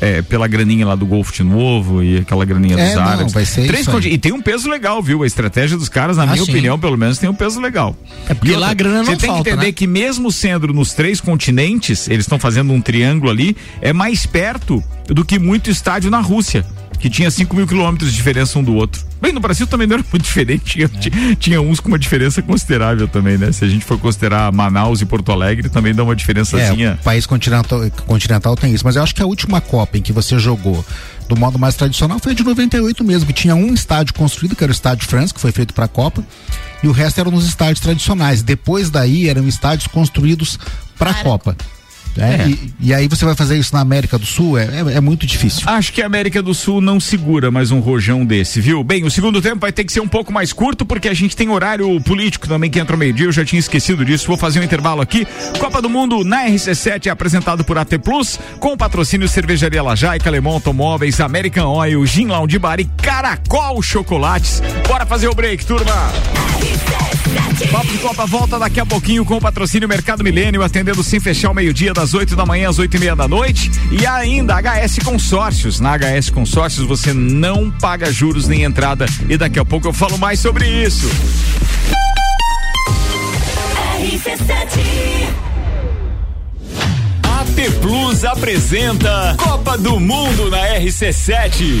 é, pela graninha lá do Golfo de novo e aquela graninha É, dos não, árabes. vai ser Três conti- E tem um peso legal, viu? A estratégia dos caras, na Ah, minha sim. opinião, pelo menos, tem um peso legal. É porque E lá a grana Você não tem falta, que entender né? que mesmo sendo nos três continentes, eles estão fazendo um triângulo ali, é mais perto do que muito estádio na Rússia, que tinha 5 mil quilômetros de diferença um do outro. Bem, no Brasil também não era muito diferente, tinha, ti- tinha uns com uma diferença considerável também, né? Se a gente for considerar Manaus e Porto Alegre, também dá uma É, diferençazinha. o país continental, continental tem isso, mas eu acho que a última Copa em que você jogou do modo mais tradicional foi a de 98 mesmo, que tinha um estádio construído, que era o Estádio France, que foi feito para a Copa, e o resto eram nos estádios tradicionais. Depois daí eram estádios construídos para a Para. É, E, e aí você vai fazer isso na América do Sul, é, é, é muito difícil. Acho que a América do Sul não segura mais um rojão desse, viu? Bem, o segundo tempo vai ter que ser um pouco mais curto, porque a gente tem horário político também que entra ao meio-dia. Eu já tinha esquecido disso. Vou fazer um intervalo aqui. Copa do Mundo na RC7 é apresentado por AT Plus, com patrocínio Cervejaria Lajaica, Lemon Automóveis, American Oil, Gin Lounge Bar e Caracol Chocolates. Bora fazer o break, turma! Papo de Copa volta daqui a pouquinho com o patrocínio Mercado Milênio, atendendo sem fechar o meio-dia, das 8 da manhã às 8 e meia da noite. E ainda HS Consórcios. Na HS Consórcios você não paga juros nem entrada. E daqui a pouco eu falo mais sobre isso. AT Plus apresenta Copa do Mundo na RC7.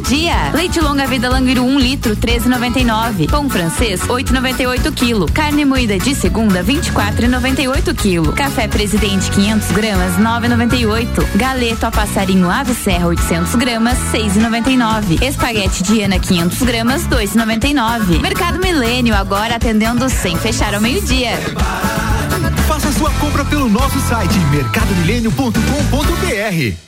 Dia. Leite longa vida Languiru 1 um litro, 13,99. Pão francês, 8,98 quilo. Carne moída de segunda, 24,98 quilo. Café Presidente 500 gramas, 9,98. Galeto a passarinho Ave Serra 800 gramas, 6,99. Espaguete Diana 500 gramas, 2,99. Mercado Milênio agora atendendo sem fechar ao meio-dia. Faça sua compra pelo nosso site mercadomilênio.com.br.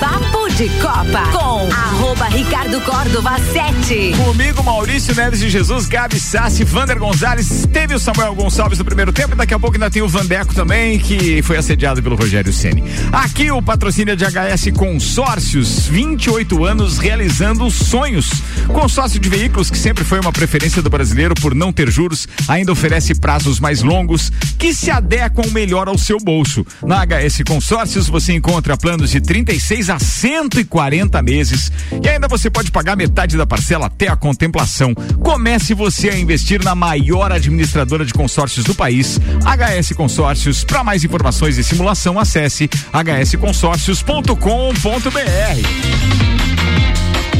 Papo de Copa com arroba Ricardo Córdova 7. Comigo, Maurício Neves de Jesus, Gabi Sassi, Vander Gonzalez, teve o Samuel Gonçalves no primeiro tempo e daqui a pouco ainda tem o Vandeco também, que foi assediado pelo Rogério Ceni. Aqui o patrocínio de HS Consórcios, 28 anos realizando sonhos. Consórcio de veículos que sempre foi uma preferência do brasileiro por não ter juros, ainda oferece prazos mais longos que se adequam melhor ao seu bolso. Na HS Consórcios você encontra planos de 36 a 140 meses e ainda você pode pagar metade da parcela até a contemplação. Comece você a investir na maior administradora de consórcios do país, HS Consórcios. Para mais informações e simulação, acesse hsconsórcios.com.br.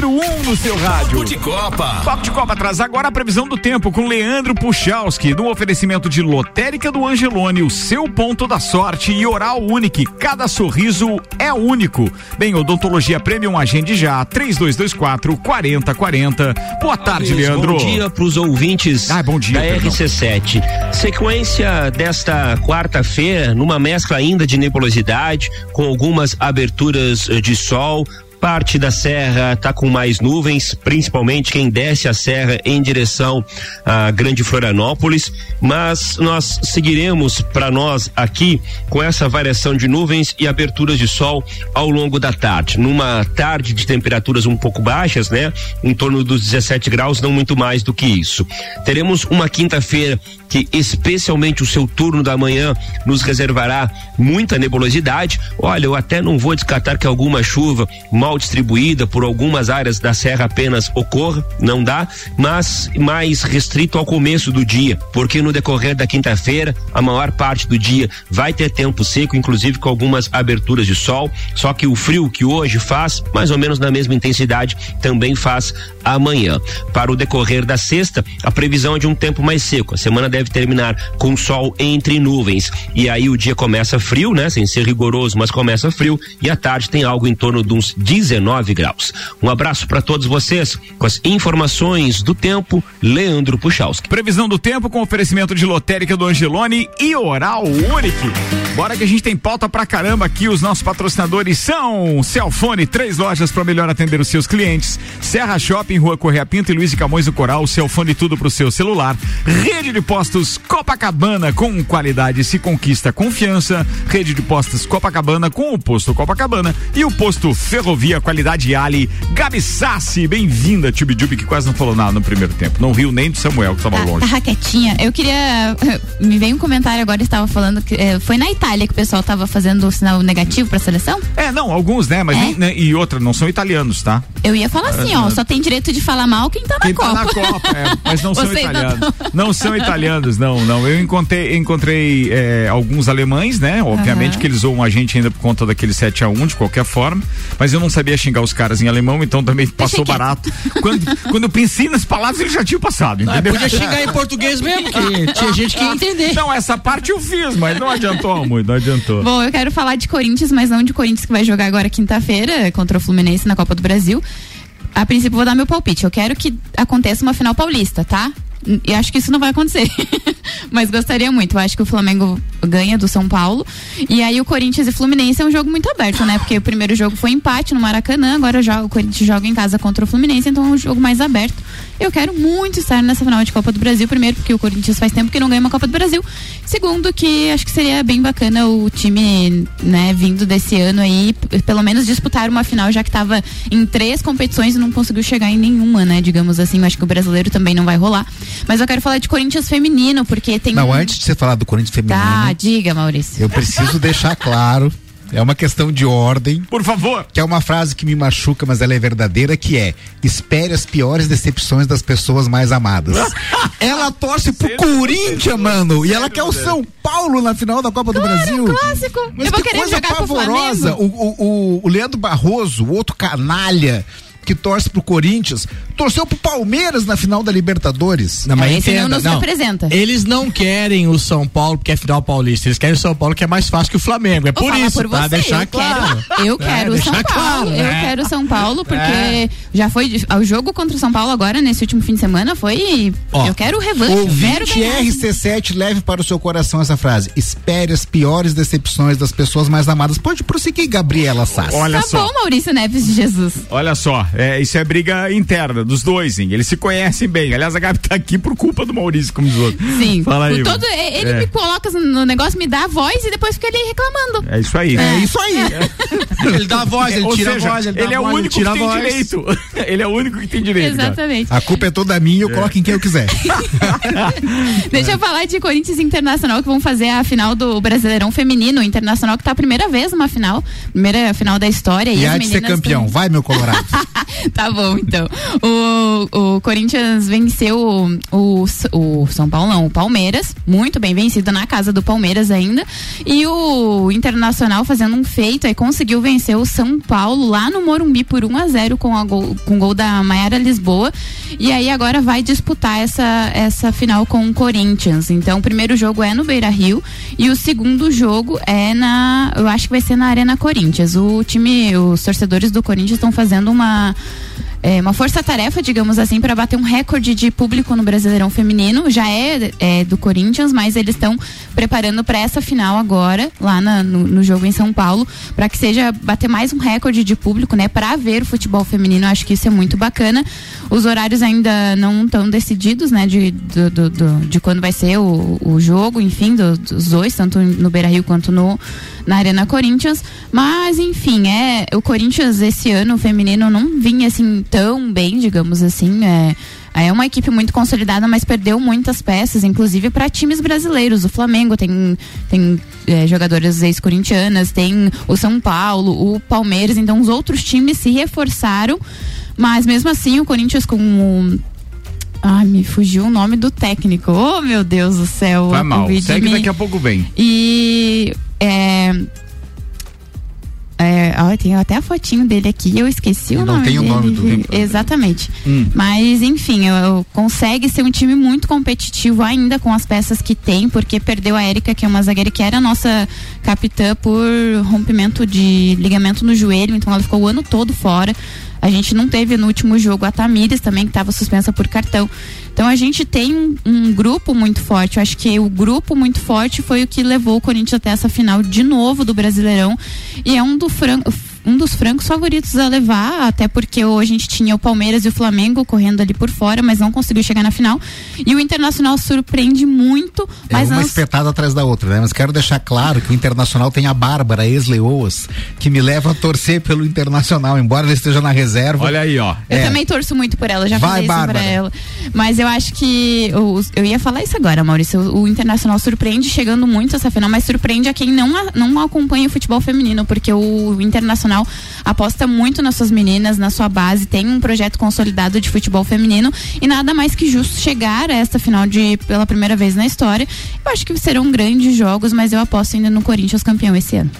número 1 um no seu rádio. Papo de Copa. Papo de Copa traz agora a previsão do tempo com Leandro Puchalski, no oferecimento de Lotérica do Angelone, o seu ponto da sorte e Oral Unique. Cada sorriso é único. Bem, Odontologia Premium agende já, 3224 4040. Boa tarde, Amigos, Leandro. Bom dia para os ouvintes Ah, bom dia, da perdão. RC7. Sequência desta quarta-feira, numa mescla ainda de nebulosidade, com algumas aberturas eh, de sol. Parte da serra está com mais nuvens, principalmente quem desce a serra em direção a Grande Florianópolis, mas nós seguiremos para nós aqui com essa variação de nuvens e aberturas de sol ao longo da tarde. Numa tarde de temperaturas um pouco baixas, né? Em torno dos 17 graus, não muito mais do que isso. Teremos uma quinta-feira que especialmente o seu turno da manhã nos reservará muita nebulosidade. Olha, eu até não vou descartar que alguma chuva mal distribuída por algumas áreas da serra apenas ocorra, não dá, mas mais restrito ao começo do dia, porque no decorrer da quinta-feira, a maior parte do dia vai ter tempo seco, inclusive com algumas aberturas de sol, só que o frio que hoje faz, mais ou menos na mesma intensidade, também faz amanhã. Para o decorrer da sexta, a previsão é de um tempo mais seco. A semana deve terminar com sol entre nuvens. E aí o dia começa frio, né? Sem ser rigoroso, mas começa frio. E à tarde tem algo em torno de uns 19 graus. Um abraço para todos vocês. Com as informações do tempo, Leandro Puchalski. Previsão do tempo com oferecimento de lotérica do Angelone e Oral Unique. Bora que a gente tem pauta pra caramba aqui. Os nossos patrocinadores são Celfone, três lojas para melhor atender os seus clientes. Serra Shopping, Rua Correia Pinto e Luiz de Camões do Coral. Celfone tudo pro seu celular. Rede de postos Copacabana com qualidade se conquista confiança. Rede de postos Copacabana com o posto Copacabana e o posto Ferrovia Qualidade Ali. Gabi Sassi, bem-vinda, Tibidubi, que quase não falou nada no primeiro tempo. Não riu nem do Samuel, que tava Tá, longe. tá raquetinha. Eu queria. Me veio um comentário agora, estava falando que eh, foi na Itália que o pessoal estava fazendo o sinal negativo pra seleção? É, não, alguns, né? Mas É? nem- né, e outra, não são italianos, tá? Eu ia falar assim, ó, Ah, só tem direito de falar mal quem tá na Quem tá Copa. na Copa, é, mas não são não italianos. tão- Não, são italianos, não, não. Eu encontrei, encontrei é, alguns alemães, né? Obviamente que eles zoam a gente ainda por conta daquele 7 a 1 de qualquer forma, mas eu não sabia xingar os caras em alemão, então também passou barato. Quando, quando eu pensei nas palavras, eles já tinham passado, Ah, entendeu? podia xingar em português mesmo, que tinha gente que ia entender. Não, essa parte eu fiz, mas não adiantou muito, não adiantou. Bom, eu quero falar de Corinthians, mas não de Corinthians que vai jogar agora quinta-feira contra o Fluminense na Copa do Brasil. A princípio, vou dar meu palpite. Eu quero que aconteça uma final paulista, tá? E acho que isso não vai acontecer. Mas gostaria muito. Eu acho que o Flamengo ganha do São Paulo. E aí o Corinthians e Fluminense é um jogo muito aberto, né? Porque o primeiro jogo foi empate no Maracanã, agora o Corinthians joga em casa contra o Fluminense, então é um jogo mais aberto. Eu quero muito estar nessa final de Copa do Brasil, primeiro porque o Corinthians faz tempo que não ganha uma Copa do Brasil. Segundo que acho que seria bem bacana o time, né, vindo desse ano aí, pelo menos disputar uma final, já que estava em três competições e não conseguiu chegar em nenhuma, né? Digamos assim, acho que o brasileiro também não vai rolar. Mas eu quero falar de Corinthians feminino, porque tem Não, um- antes de você falar do Corinthians feminino, Tá, diga, Maurício. eu preciso deixar claro, é uma questão de ordem. Por favor. Que é uma frase que me machuca, mas ela é verdadeira, que é: espere as piores decepções das pessoas mais amadas. ela torce pro Corinthians, mano, e ela quer o São Paulo na final da Copa do Brasil. clássico. Mas eu vou que querer coisa jogar pavorosa. O, o, o Leandro Barroso, o outro canalha que torce pro Corinthians, torceu pro Palmeiras na final da Libertadores. Não, mas Esse não entenda, nos não. representa. Eles não querem o São Paulo porque é final paulista. Eles querem o São Paulo que é mais fácil que o Flamengo. É por falar isso, por pra você, deixar eu claro. Quero, eu É, quero o deixar São Paulo. claro, eu né? quero o São Paulo, porque É. já foi. O jogo contra o São Paulo agora, nesse último fim de semana, foi. Ó, eu quero revanche. quero Ouvinte ganhar. RC7, leve para o seu coração essa frase. Espere as piores decepções das pessoas mais amadas. Pode prosseguir, Gabriela Sassi. Olha Tá só. bom, Maurício Neves de Jesus. Olha só, é, isso é briga interna dos dois, hein? Eles se conhecem bem. Aliás, a Gabi tá aqui por culpa do Maurício, como diz o outro. Sim. Fala aí. todo, ele é, me coloca no negócio, me dá a voz e depois fica ali reclamando. é isso aí. É isso aí. Ele dá a voz, ele Ou tira seja, a voz, ele, dá ele é o voz, ele único que tira a tem voz. direito. ele é o único que tem direito. cara. Exatamente. A culpa é toda minha, eu coloco em quem eu quiser. Deixa eu falar de Corinthians e Internacional que vão fazer a final do Brasileirão Feminino. Internacional que tá a primeira vez numa final, primeira final da história. E as há de ser campeão. tão- Vai, meu Colorado. tá bom, então. O, o Corinthians venceu o, o, o São Paulo, não, o Palmeiras. Muito bem vencido na casa do Palmeiras ainda. E o Internacional fazendo um feito aí conseguiu vencer o São Paulo lá no Morumbi por 1 a 0 com, a gol, com gol da Maiara Lisboa. E aí agora vai disputar essa, essa final com o Corinthians. Então o primeiro jogo é no Beira Rio e o segundo jogo é na. Eu acho que vai ser na Arena Corinthians. O time, os torcedores do Corinthians estão fazendo uma Yeah. É, uma força-tarefa, digamos assim, para bater um recorde de público no Brasileirão Feminino. Já é, é do Corinthians, mas eles estão preparando para essa final agora, lá na- no, no jogo em São Paulo, para que seja bater mais um recorde de público, né? Para ver o futebol feminino. Acho que isso é muito bacana. Os horários ainda não estão decididos, né? De, do, do- do- de quando vai ser o, o jogo, enfim, do- dos dois, tanto no Beira Rio quanto no, na Arena Corinthians. Mas, enfim, é o Corinthians esse ano, o feminino, não vinha assim tão bem, digamos assim. É, É uma equipe muito consolidada, mas perdeu muitas peças, inclusive para times brasileiros. O Flamengo tem, tem é, jogadoras ex-corintianas, tem o São Paulo, o Palmeiras, então os outros times se reforçaram, mas mesmo assim o Corinthians com o Ai, me fugiu o nome do técnico. Oh, meu Deus do céu. Vai mal. Segue daqui a pouco vem. E. É, é, ó, tem até a fotinho dele aqui, eu esqueci o não nome tem o dele. nome do- Exatamente. Hum. Mas, enfim, eu, eu- consegue ser um time muito competitivo ainda com as peças que tem, porque perdeu a Érica, que é uma zagueira que era a nossa capitã por rompimento de ligamento no joelho, então ela ficou o ano todo fora. A gente não teve no último jogo a Tamires também, que estava suspensa por cartão. Então a gente tem um, um grupo muito forte. Eu acho que o grupo muito forte foi o que levou o Corinthians até essa final de novo do Brasileirão. E é um, do fran- um dos francos favoritos a levar, até porque hoje a gente tinha o Palmeiras e o Flamengo correndo ali por fora, mas não conseguiu chegar na final. E o Internacional surpreende muito, É mas uma não espetada atrás da outra, né? Mas quero deixar claro que o Internacional tem a Bárbara, ex-Leoas, que me leva a torcer pelo Internacional, embora ela esteja na reserva. Olha aí, ó. Eu É. também torço muito por ela, já Vai, falei isso Bárbara. pra ela. Mas eu acho que. eu ia falar isso agora, Maurício. O, o Internacional surpreende chegando muito essa final, mas surpreende a quem não, a- não acompanha o futebol feminino, porque o Internacional aposta muito nas suas meninas, na sua base, tem um projeto consolidado de futebol feminino e nada mais que justo chegar a esta final de pela primeira vez na história. Eu acho que serão grandes jogos, mas eu aposto ainda no Corinthians campeão esse ano.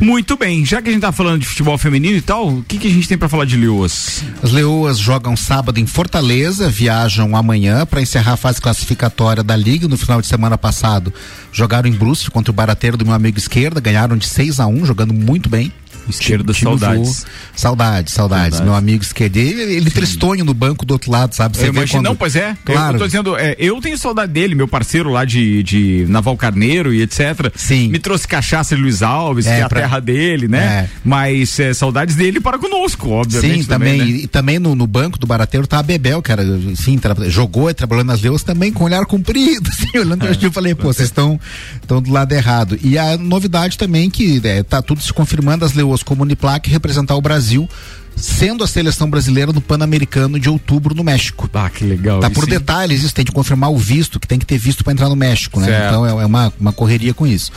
Muito bem, já que a gente tá falando de futebol feminino e tal, o que, que a gente tem pra falar de Leoas? As Leoas jogam sábado em Fortaleza, viajam amanhã para encerrar a fase classificatória da Liga. No final de semana passado, jogaram em Brusque contra o Barateiro do meu amigo esquerda, ganharam de 6 a 1 jogando muito bem. Esquerda, Time saudades. voou. Saudades, saudades. Meu amigo esquerdo. Ele, ele tristonho no banco do outro lado, sabe? Eu vê imagino, quando- não, pois é. Claro. Eu tô dizendo, é, eu tenho saudade dele, meu parceiro lá de, de Naval Carneiro e etc. Sim. Me trouxe cachaça de Luiz Alves, É, que é a pra- terra dele, né? É. Mas é, saudades dele para conosco, obviamente. Sim, também. né? E, também no, no banco do Barateiro tá a Bebel, que era, sim, tra- jogou e trabalhou nas Leoas também com olhar comprido, assim, olhando gente, eu falei, pô, vocês estão do lado errado. E a novidade também que é, tá tudo se confirmando as Leoas como Uniplac representar o Brasil sendo a seleção brasileira no Pan-Americano de outubro no México. Ah, que legal. Tá por detalhes, isso tem que confirmar o visto, que tem que ter visto para entrar no México, né? Certo. Então é, é uma, uma correria com isso.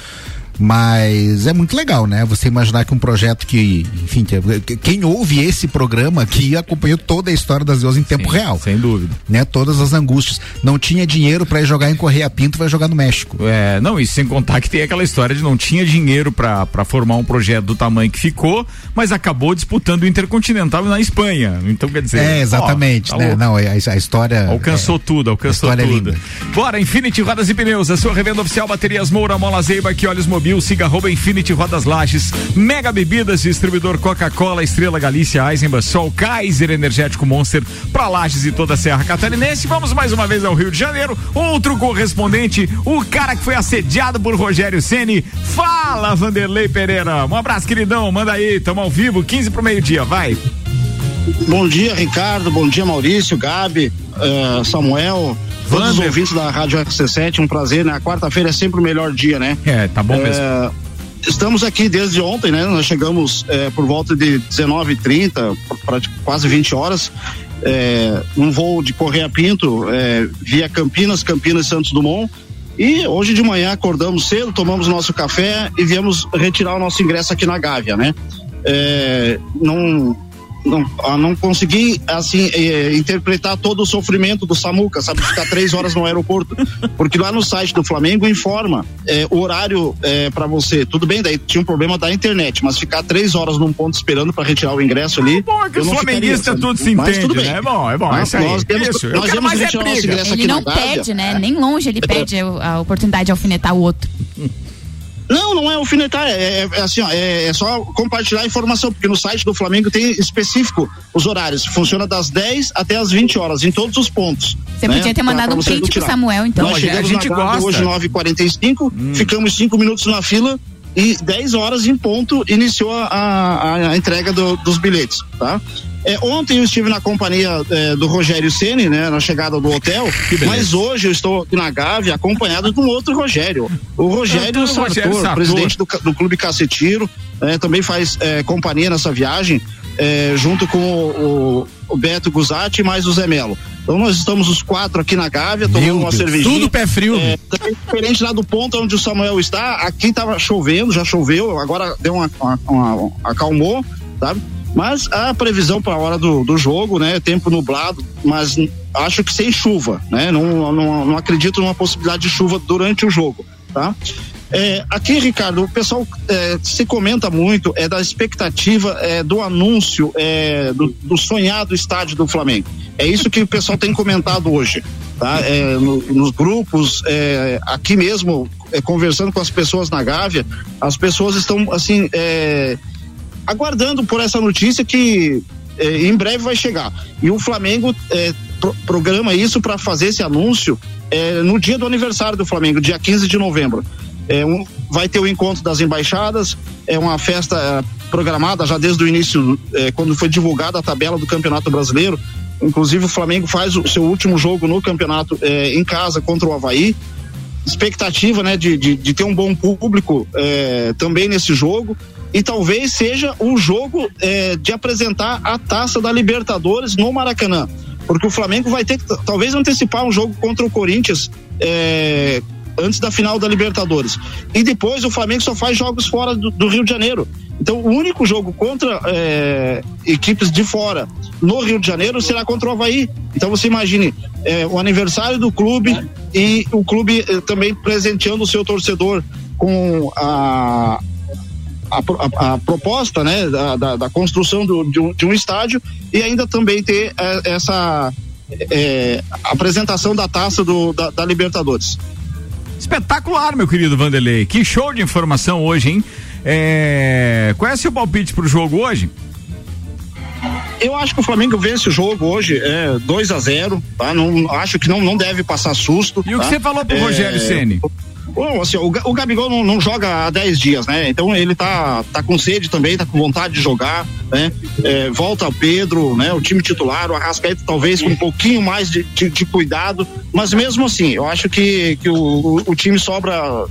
Mas é muito legal, né? Você imaginar que um projeto que, enfim, que- que- quem ouve esse programa aqui acompanhou toda a história das Deus em tempo real. Sem dúvida. Né? Todas as angústias. Não tinha dinheiro para ir jogar em Correia Pinto, vai jogar no México. É, não, e sem contar que tem aquela história de não tinha dinheiro pra pra formar um projeto do tamanho que ficou, mas acabou disputando o Intercontinental na Espanha. Então quer dizer. É, exatamente, ó, tá né? Não, é- a, a história. Alcançou é, tudo, alcançou a história é tudo. linda. Bora, Infinity Rodas e Pneus, a sua revenda oficial Baterias Moura, Mola Zeiba, que olhos mobil, siga arroba Infinity Rodas Lages, Mega Bebidas, distribuidor Coca-Cola, Estrela Galícia, Eisenbach, Sol, Kaiser Energético Monster, pra Lages e toda a Serra Catarinense. Vamos mais uma vez ao Rio de Janeiro, outro correspondente, o cara que foi assediado por Rogério Ceni. Fala, Vanderlei Pereira. Um abraço, queridão, manda aí, tamo ao vivo, 15 pro meio-dia, vai. Bom dia, Ricardo. Bom dia, Maurício, Gabi, eh, Samuel, todos os ouvintes da Rádio RC7. Um prazer, né? A quarta-feira é sempre o melhor dia, né? É, tá bom mesmo. Eh, Estamos aqui desde ontem, né? Nós chegamos eh, por volta de 19h30, pra- quase 20 horas. um voo de Correia Pinto via Campinas, Campinas e Santos Dumont. E hoje de manhã acordamos cedo, tomamos nosso café e viemos retirar o nosso ingresso aqui na Gávea, né? É, não, não, ah, não consegui assim eh, interpretar todo o sofrimento do Samuca, sabe? Ficar três horas no aeroporto. Porque lá no site do Flamengo informa eh, o horário para você. Tudo bem, daí tinha um problema da internet, mas ficar três horas num ponto esperando para retirar o ingresso ali. Bom, é que eu os não sabe? tudo se Mas entende, tudo bem. né? É bom, é bom, é Nós- isso aí. Nós temos, Isso, nós temos mais é retirar nosso ingresso Ele aqui não na Gávea. pede, né? Nem longe ele pede a oportunidade de alfinetar o outro. Não, não é alfinetar, é, é- é assim, ó, é, é só compartilhar a informação, porque no site do Flamengo tem específico os horários. Funciona das 10 até as 20 horas, em todos os pontos. Você né? podia ter Pra- mandado pra um você print pro. Samuel, então. Nós Não, a chegamos gente na gosta. hoje 9h45, ficamos 5 minutos na fila e 10 horas em ponto iniciou a, a- a entrega do- dos bilhetes, tá? É, ontem eu estive na companhia é, do Rogério Ceni, né, na chegada do hotel, mas hoje eu estou aqui na Gávea acompanhado de um outro Rogério, o Rogério Ah, o Sartor, Rogério Sartor. presidente do, do Clube Cacetiro, é, também faz é, companhia nessa viagem, é, junto com o, o- o Beto Guzatti e mais o Zé Melo. Então nós estamos os quatro aqui na Gávea, tomando uma cervejinha. tudo pé frio. É, também diferente lá do ponto onde o Samuel está, aqui estava chovendo, já choveu, agora deu uma, uma- uma- acalmou, sabe? Mas a previsão para a hora do, do jogo, né? Tempo nublado, mas acho que sem chuva, né? Não, não, não acredito numa possibilidade de chuva durante o jogo, tá? É, aqui, Ricardo, o pessoal é, se comenta muito é da expectativa é, do anúncio é, do, do sonhado estádio do Flamengo. É isso que o pessoal tem comentado hoje, tá? É, no- nos grupos, é, aqui mesmo, conversando com as pessoas na Gávea, as pessoas estão assim aguardando por essa notícia que eh, em breve vai chegar. E o Flamengo eh, pro- programa isso para fazer esse anúncio eh, no dia do aniversário do Flamengo, dia 15 de novembro. É um- vai ter o encontro das embaixadas, é uma festa programada já desde o início, quando foi divulgada a tabela do Campeonato Brasileiro. Inclusive, o Flamengo faz o seu último jogo no campeonato em casa contra o Havaí expectativa né, de, de, de ter um bom público também nesse jogo e talvez seja o jogo eh, de apresentar a taça da Libertadores no Maracanã. Porque o Flamengo vai ter que talvez antecipar um jogo contra o Corinthians eh, antes da final da Libertadores. E depois o Flamengo só faz jogos fora do, do Rio de Janeiro. Então o único jogo contra eh, equipes de fora no Rio de Janeiro será contra o Havaí. Então você imagine eh, o aniversário do clube e o clube eh, também presenteando o seu torcedor com a, a, a- a proposta né, da, da- da construção do- de, um, de um estádio e ainda também ter eh, essa eh, apresentação da taça do, da, da Libertadores. Espetacular, meu querido Vanderlei. Que show de informação hoje, hein? É... Qual é o seu palpite pro jogo hoje? Eu acho que o Flamengo vence o jogo hoje, é 2 a 0 tá? Não, acho que não, não deve passar susto. E o que tá? você falou pro É, Rogério Ceni? Bom, assim, o, o Gabigol não, não joga há 10 dias, né? Então ele tá, tá com sede também, tá com vontade de jogar, né? É, volta o Pedro, né? O time titular, o Arrascaeta talvez com um pouquinho mais de, de, de cuidado, mas mesmo assim, eu acho que, que o, o, o time sobra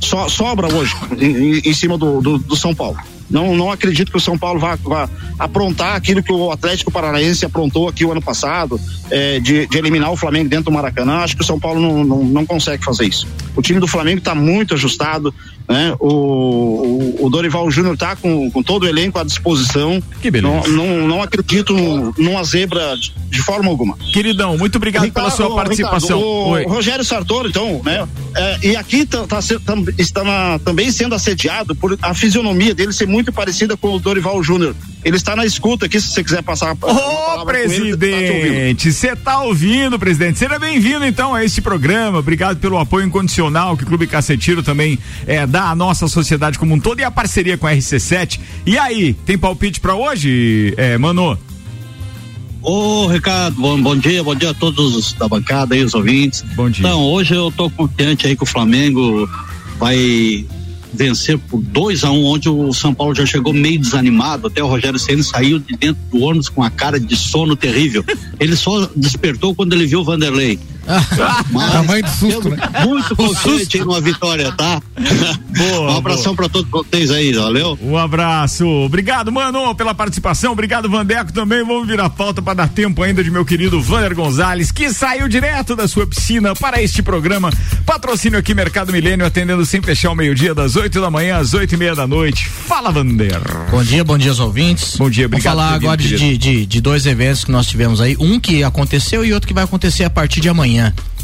so- sobra hoje em, em- em cima do, do, do São Paulo. Não, não acredito que o São Paulo vá, vá aprontar aquilo que o Atlético Paranaense aprontou aqui o ano passado, é, de, de eliminar o Flamengo dentro do Maracanã. Acho que o São Paulo não, não, não consegue fazer isso. O time do Flamengo está muito ajustado, né? O, o, o Dorival Júnior está com, com todo o elenco à disposição. Que beleza. Não, não, não acredito numa zebra de, de forma alguma. Queridão, muito obrigado pela sua participação. Ricardo, o. Rogério Sartori, então, né? é, e aqui tá, tá tam- está na- também sendo assediado por a fisionomia dele ser muito parecida com o Dorival Júnior. Ele está na escuta aqui, se você quiser passar. Ô, tá presidente, você tá ouvindo, presidente? Seja bem-vindo, então, a este programa. Obrigado pelo apoio incondicional que o Clube Cacetiro também é, à nossa sociedade como um todo e a parceria com a RC7. E aí, tem palpite pra hoje, é, Mano? Ô, Ricardo, bom, bom dia, bom dia a todos os da bancada aí, os ouvintes. Bom dia. Então, hoje eu tô confiante aí que o Flamengo vai vencer por 2 a 1 um, onde o São Paulo já chegou meio desanimado, até o Rogério Ceni saiu de dentro do ônibus com a cara de sono terrível. Ele só despertou quando ele viu o Vanderlei. Tamanho de susto, né? Muito confiante aí numa vitória, tá? Boa, um abração pra todos vocês aí, valeu? Um abraço. Obrigado, mano, pela participação. Obrigado, Vandeco, também. Vamos virar pauta para dar tempo ainda de meu querido Vander Gonzalez, que saiu direto da sua piscina para este programa. Patrocínio aqui, Mercado Milênio, atendendo sem fechar o meio-dia, das 8 da manhã às 8 e meia da noite. Fala, Vander. Bom dia, bom dia aos ouvintes. Bom dia, obrigado Vou falar agora de, de- de dois eventos que nós tivemos aí. Um que aconteceu e outro que vai acontecer a partir de amanhã.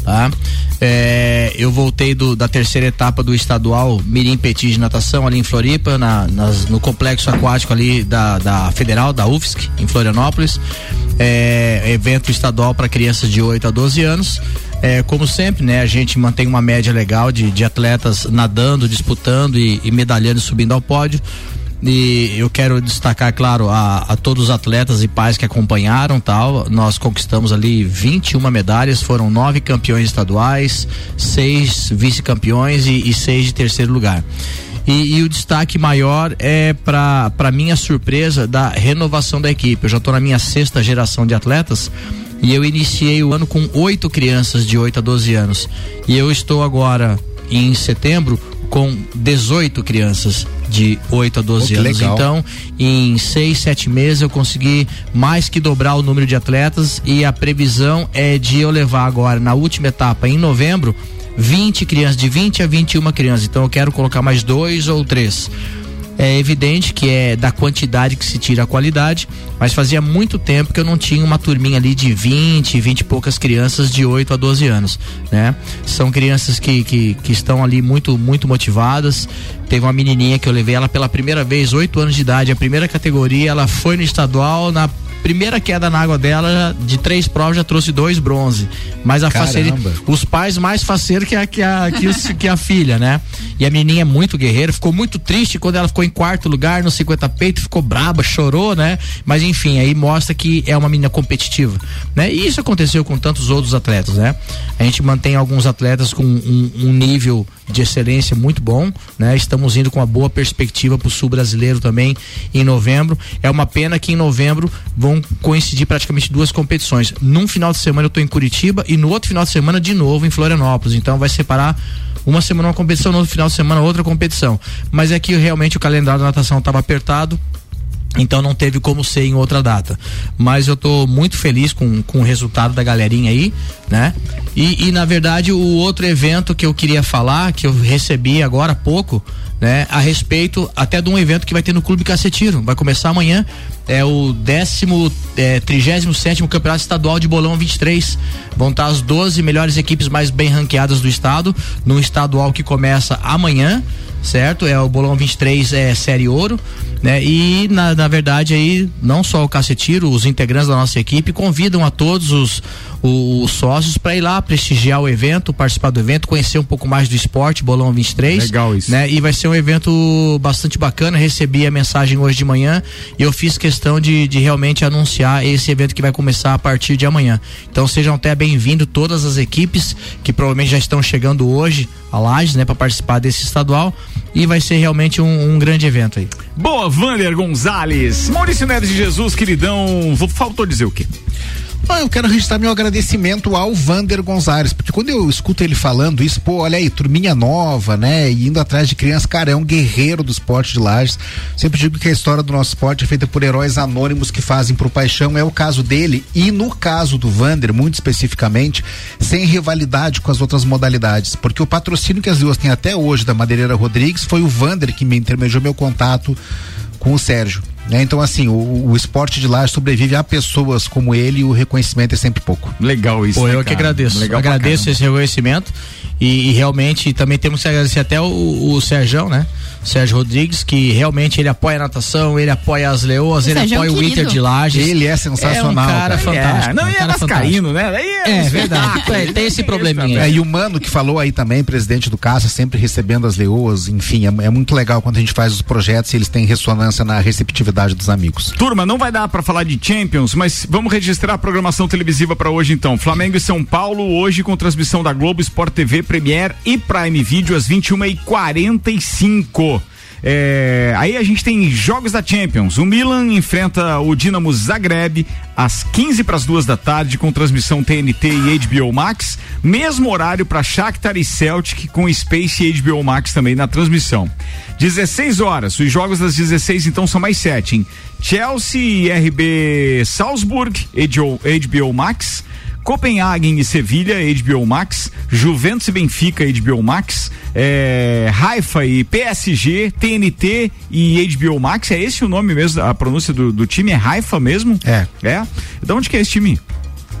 Tá? É, eu voltei do- da terceira etapa do estadual Mirim Petit de natação ali em Floripa, na- nas- no complexo aquático ali da, da Federal, da UFSC, em Florianópolis. É, evento estadual para crianças de 8 a 12 anos. É, como sempre, né, a gente mantém uma média legal de, de atletas nadando, disputando e, e medalhando e subindo ao pódio. E eu quero destacar, claro, a, a todos os atletas e pais que acompanharam tal. Nós conquistamos ali 21 medalhas, foram nove campeões estaduais, seis vice-campeões e, e seis de terceiro lugar. E, e o destaque maior é para minha surpresa da renovação da equipe. Eu já estou na minha sexta geração de atletas e eu iniciei o ano com oito crianças de 8 a 12 anos. E eu estou agora em setembro com 18 crianças de 8 a 12 Pô, que anos. legal. Então, em seis, sete meses eu consegui mais que dobrar o número de atletas e a previsão é de eu levar agora na última etapa em novembro 20 crianças, de 20 a 21 crianças. Então eu quero colocar mais dois ou três. É evidente que é da quantidade que se tira a qualidade, mas fazia muito tempo que eu não tinha uma turminha ali de 20, 20 e poucas crianças de 8 a 12 anos, né? São crianças que, que, que estão ali muito, muito motivadas. Teve uma menininha que eu levei ela pela primeira vez, 8 anos de idade, a primeira categoria, ela foi no estadual, na primeira queda na água dela, de três provas, já trouxe dois bronze. Mas a facilidade. Os pais mais faceiros que a, que, a, que, os- que a filha, né? E a menininha é muito guerreira, ficou muito triste quando ela ficou em quarto lugar no 50 peito, ficou braba, chorou, né? Mas enfim, aí mostra que é uma menina competitiva, né? E isso aconteceu com tantos outros atletas, né? A gente mantém alguns atletas com um, um nível de excelência muito bom, né? Estamos indo com uma boa perspectiva para o sul brasileiro também em novembro. É uma pena que em novembro vão coincidir praticamente duas competições. Num final de semana eu estou em Curitiba e no outro final de semana de novo em Florianópolis. Então vai separar uma semana uma competição, no outro final de semana outra competição. Mas é que realmente o calendário da natação estava apertado. Então não teve como ser em outra data. Mas eu tô muito feliz com, com o resultado da galerinha aí, né? E, e, na verdade o outro evento que eu queria falar, que eu recebi agora há pouco, né? A respeito até de um evento que vai ter no Clube Cacetiro. Vai começar amanhã. É o décimo, é, 37 Campeonato Estadual de Bolão 23. Vão estar as 12 melhores equipes mais bem ranqueadas do estado, num estadual que começa amanhã certo? É o Bolão 23 é série ouro, né? E na, na verdade aí não só o Cacetiro, os integrantes da nossa equipe convidam a todos os, os, sócios para ir lá prestigiar o evento, participar do evento, conhecer um pouco mais do esporte, Bolão 23. Legal isso. Né? E vai ser um evento bastante bacana. Recebi a mensagem hoje de manhã e eu fiz questão de, de realmente anunciar esse evento que vai começar a partir de amanhã. Então sejam até bem-vindos todas as equipes que provavelmente já estão chegando hoje a Lages, né, para participar desse estadual e vai ser realmente um, um grande evento aí. Boa, Vander Gonzalez. Maurício Neves de Jesus, queridão. Vou- Faltou dizer o quê? Eu quero registrar meu agradecimento ao Vander Gonzalez, porque quando eu escuto ele falando isso, pô, olha aí, turminha nova, né? E indo atrás de crianças, cara, é um guerreiro do esporte de Lages. Sempre digo que a história do nosso esporte é feita por heróis anônimos que fazem pro paixão, é o caso dele. E no caso do Vander, muito especificamente, sem rivalidade com as outras modalidades. Porque o patrocínio que as duas têm até hoje da Madeireira Rodrigues foi o Vander que me intermediou meu contato com o Sérgio. Né? Então, assim, o, o esporte de lá sobrevive a pessoas como ele e o reconhecimento é sempre pouco. Legal isso. Pô, né, eu que cara? agradeço. Legal agradeço esse reconhecimento. E, e realmente também temos que agradecer até o, o Sérgio, né? Sérgio Rodrigues, que realmente ele apoia a natação, ele apoia as leoas, O ele Sérgio é um apoia o. Inter de Lages. Ele é sensacional, É um cara cara. fantástico. É, não, um e é vascaíno, fantástico. né? É, um verdade. espetáculo. É, tem esse probleminha. É, e o Mano que falou aí também, presidente do Caça, sempre recebendo as leoas, enfim, é, é muito legal quando a gente faz os projetos e eles têm ressonância na receptividade dos amigos. Turma, não vai dar pra falar de Champions, mas vamos registrar a programação televisiva pra hoje então. Flamengo e São Paulo hoje com transmissão da Globo, Sport TV, Premier e Prime Video às 21h45. É, aí a gente tem jogos da Champions. O Milan enfrenta o Dinamo Zagreb às 15 para as duas da tarde com transmissão TNT e HBO Max. Mesmo horário para Shakhtar e Celtic com Space e HBO Max também na transmissão. 16 horas. Os jogos das 16 então são mais sete. Hein? Chelsea e RB Salzburg, HBO, HBO Max. Copenhagen e Sevilha, HBO Max, Juventus e Benfica, HBO Max, é, Haifa e PSG, TNT e HBO Max, é esse o nome mesmo, a pronúncia do, do time é Haifa mesmo? É. É? De onde que é esse time?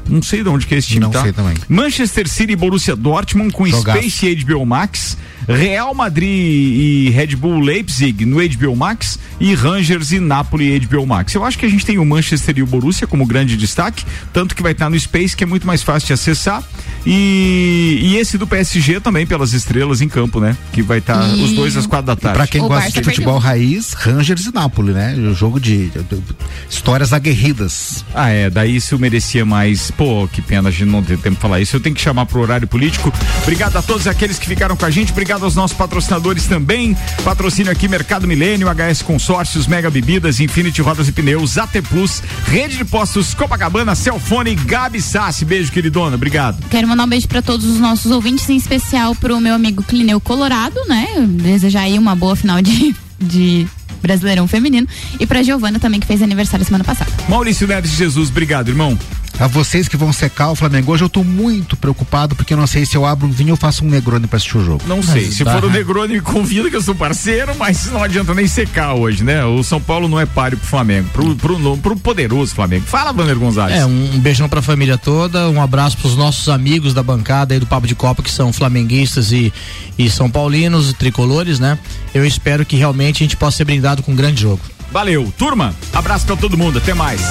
Não sei de onde que é esse time, Não tá? sei também. Manchester City e Borussia Dortmund com Jogaço. Space e HBO Max, Real Madrid e Red Bull Leipzig no HBO Max e Rangers e Napoli e HBO Max. Eu acho que a gente tem o Manchester e o Borussia como grande destaque, tanto que vai estar no Space, que é muito mais fácil de acessar, e, e esse do PSG também pelas estrelas em campo, né? Que vai estar E- os dois às quatro da tarde. Pra quem gosta de futebol raiz, Rangers e Nápoles, né? O jogo de, de- de histórias aguerridas. Ah, é, daí isso merecia mais. Pô, que pena a gente não ter tempo de falar isso. Eu tenho que chamar pro horário político. Obrigado a todos aqueles que ficaram com a gente. Obrigado aos nossos patrocinadores também. Patrocínio aqui Mercado Milênio, HS Consórcios, Mega Bebidas, Infinity Rodas e Pneus, AT Plus, Rede de Postos Copacabana, Celfone, Gabi Sassi. Beijo, queridona. Obrigado. Quero mandar um beijo para todos os nossos ouvintes, em especial pro meu amigo Clineu Colorado, né? Desejar aí uma boa final de de Brasileirão Feminino. E pra Giovana também, que fez aniversário semana passada. Maurício Neves Jesus, obrigado, irmão. A vocês que vão secar o Flamengo, hoje eu tô muito preocupado porque eu não sei se eu abro um vinho ou faço um Negroni pra assistir o jogo. Não sei. Mas Se dá, for o né? Negroni, me convida que eu sou parceiro, mas não adianta nem secar hoje, né? O São Paulo não é páreo pro Flamengo, pro, pro, pro poderoso Flamengo. Fala, Vander Gonzalez. É, um beijão pra família toda, um abraço pros nossos amigos da bancada aí do Papo de Copa, que são flamenguistas e, e são paulinos, tricolores, né? Eu espero que realmente a gente possa ser brindado com um grande jogo. Valeu. Turma, abraço pra todo mundo. Até mais.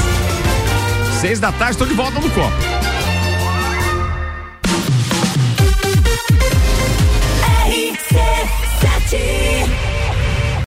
Seis da tarde, estou de volta no copo. RC7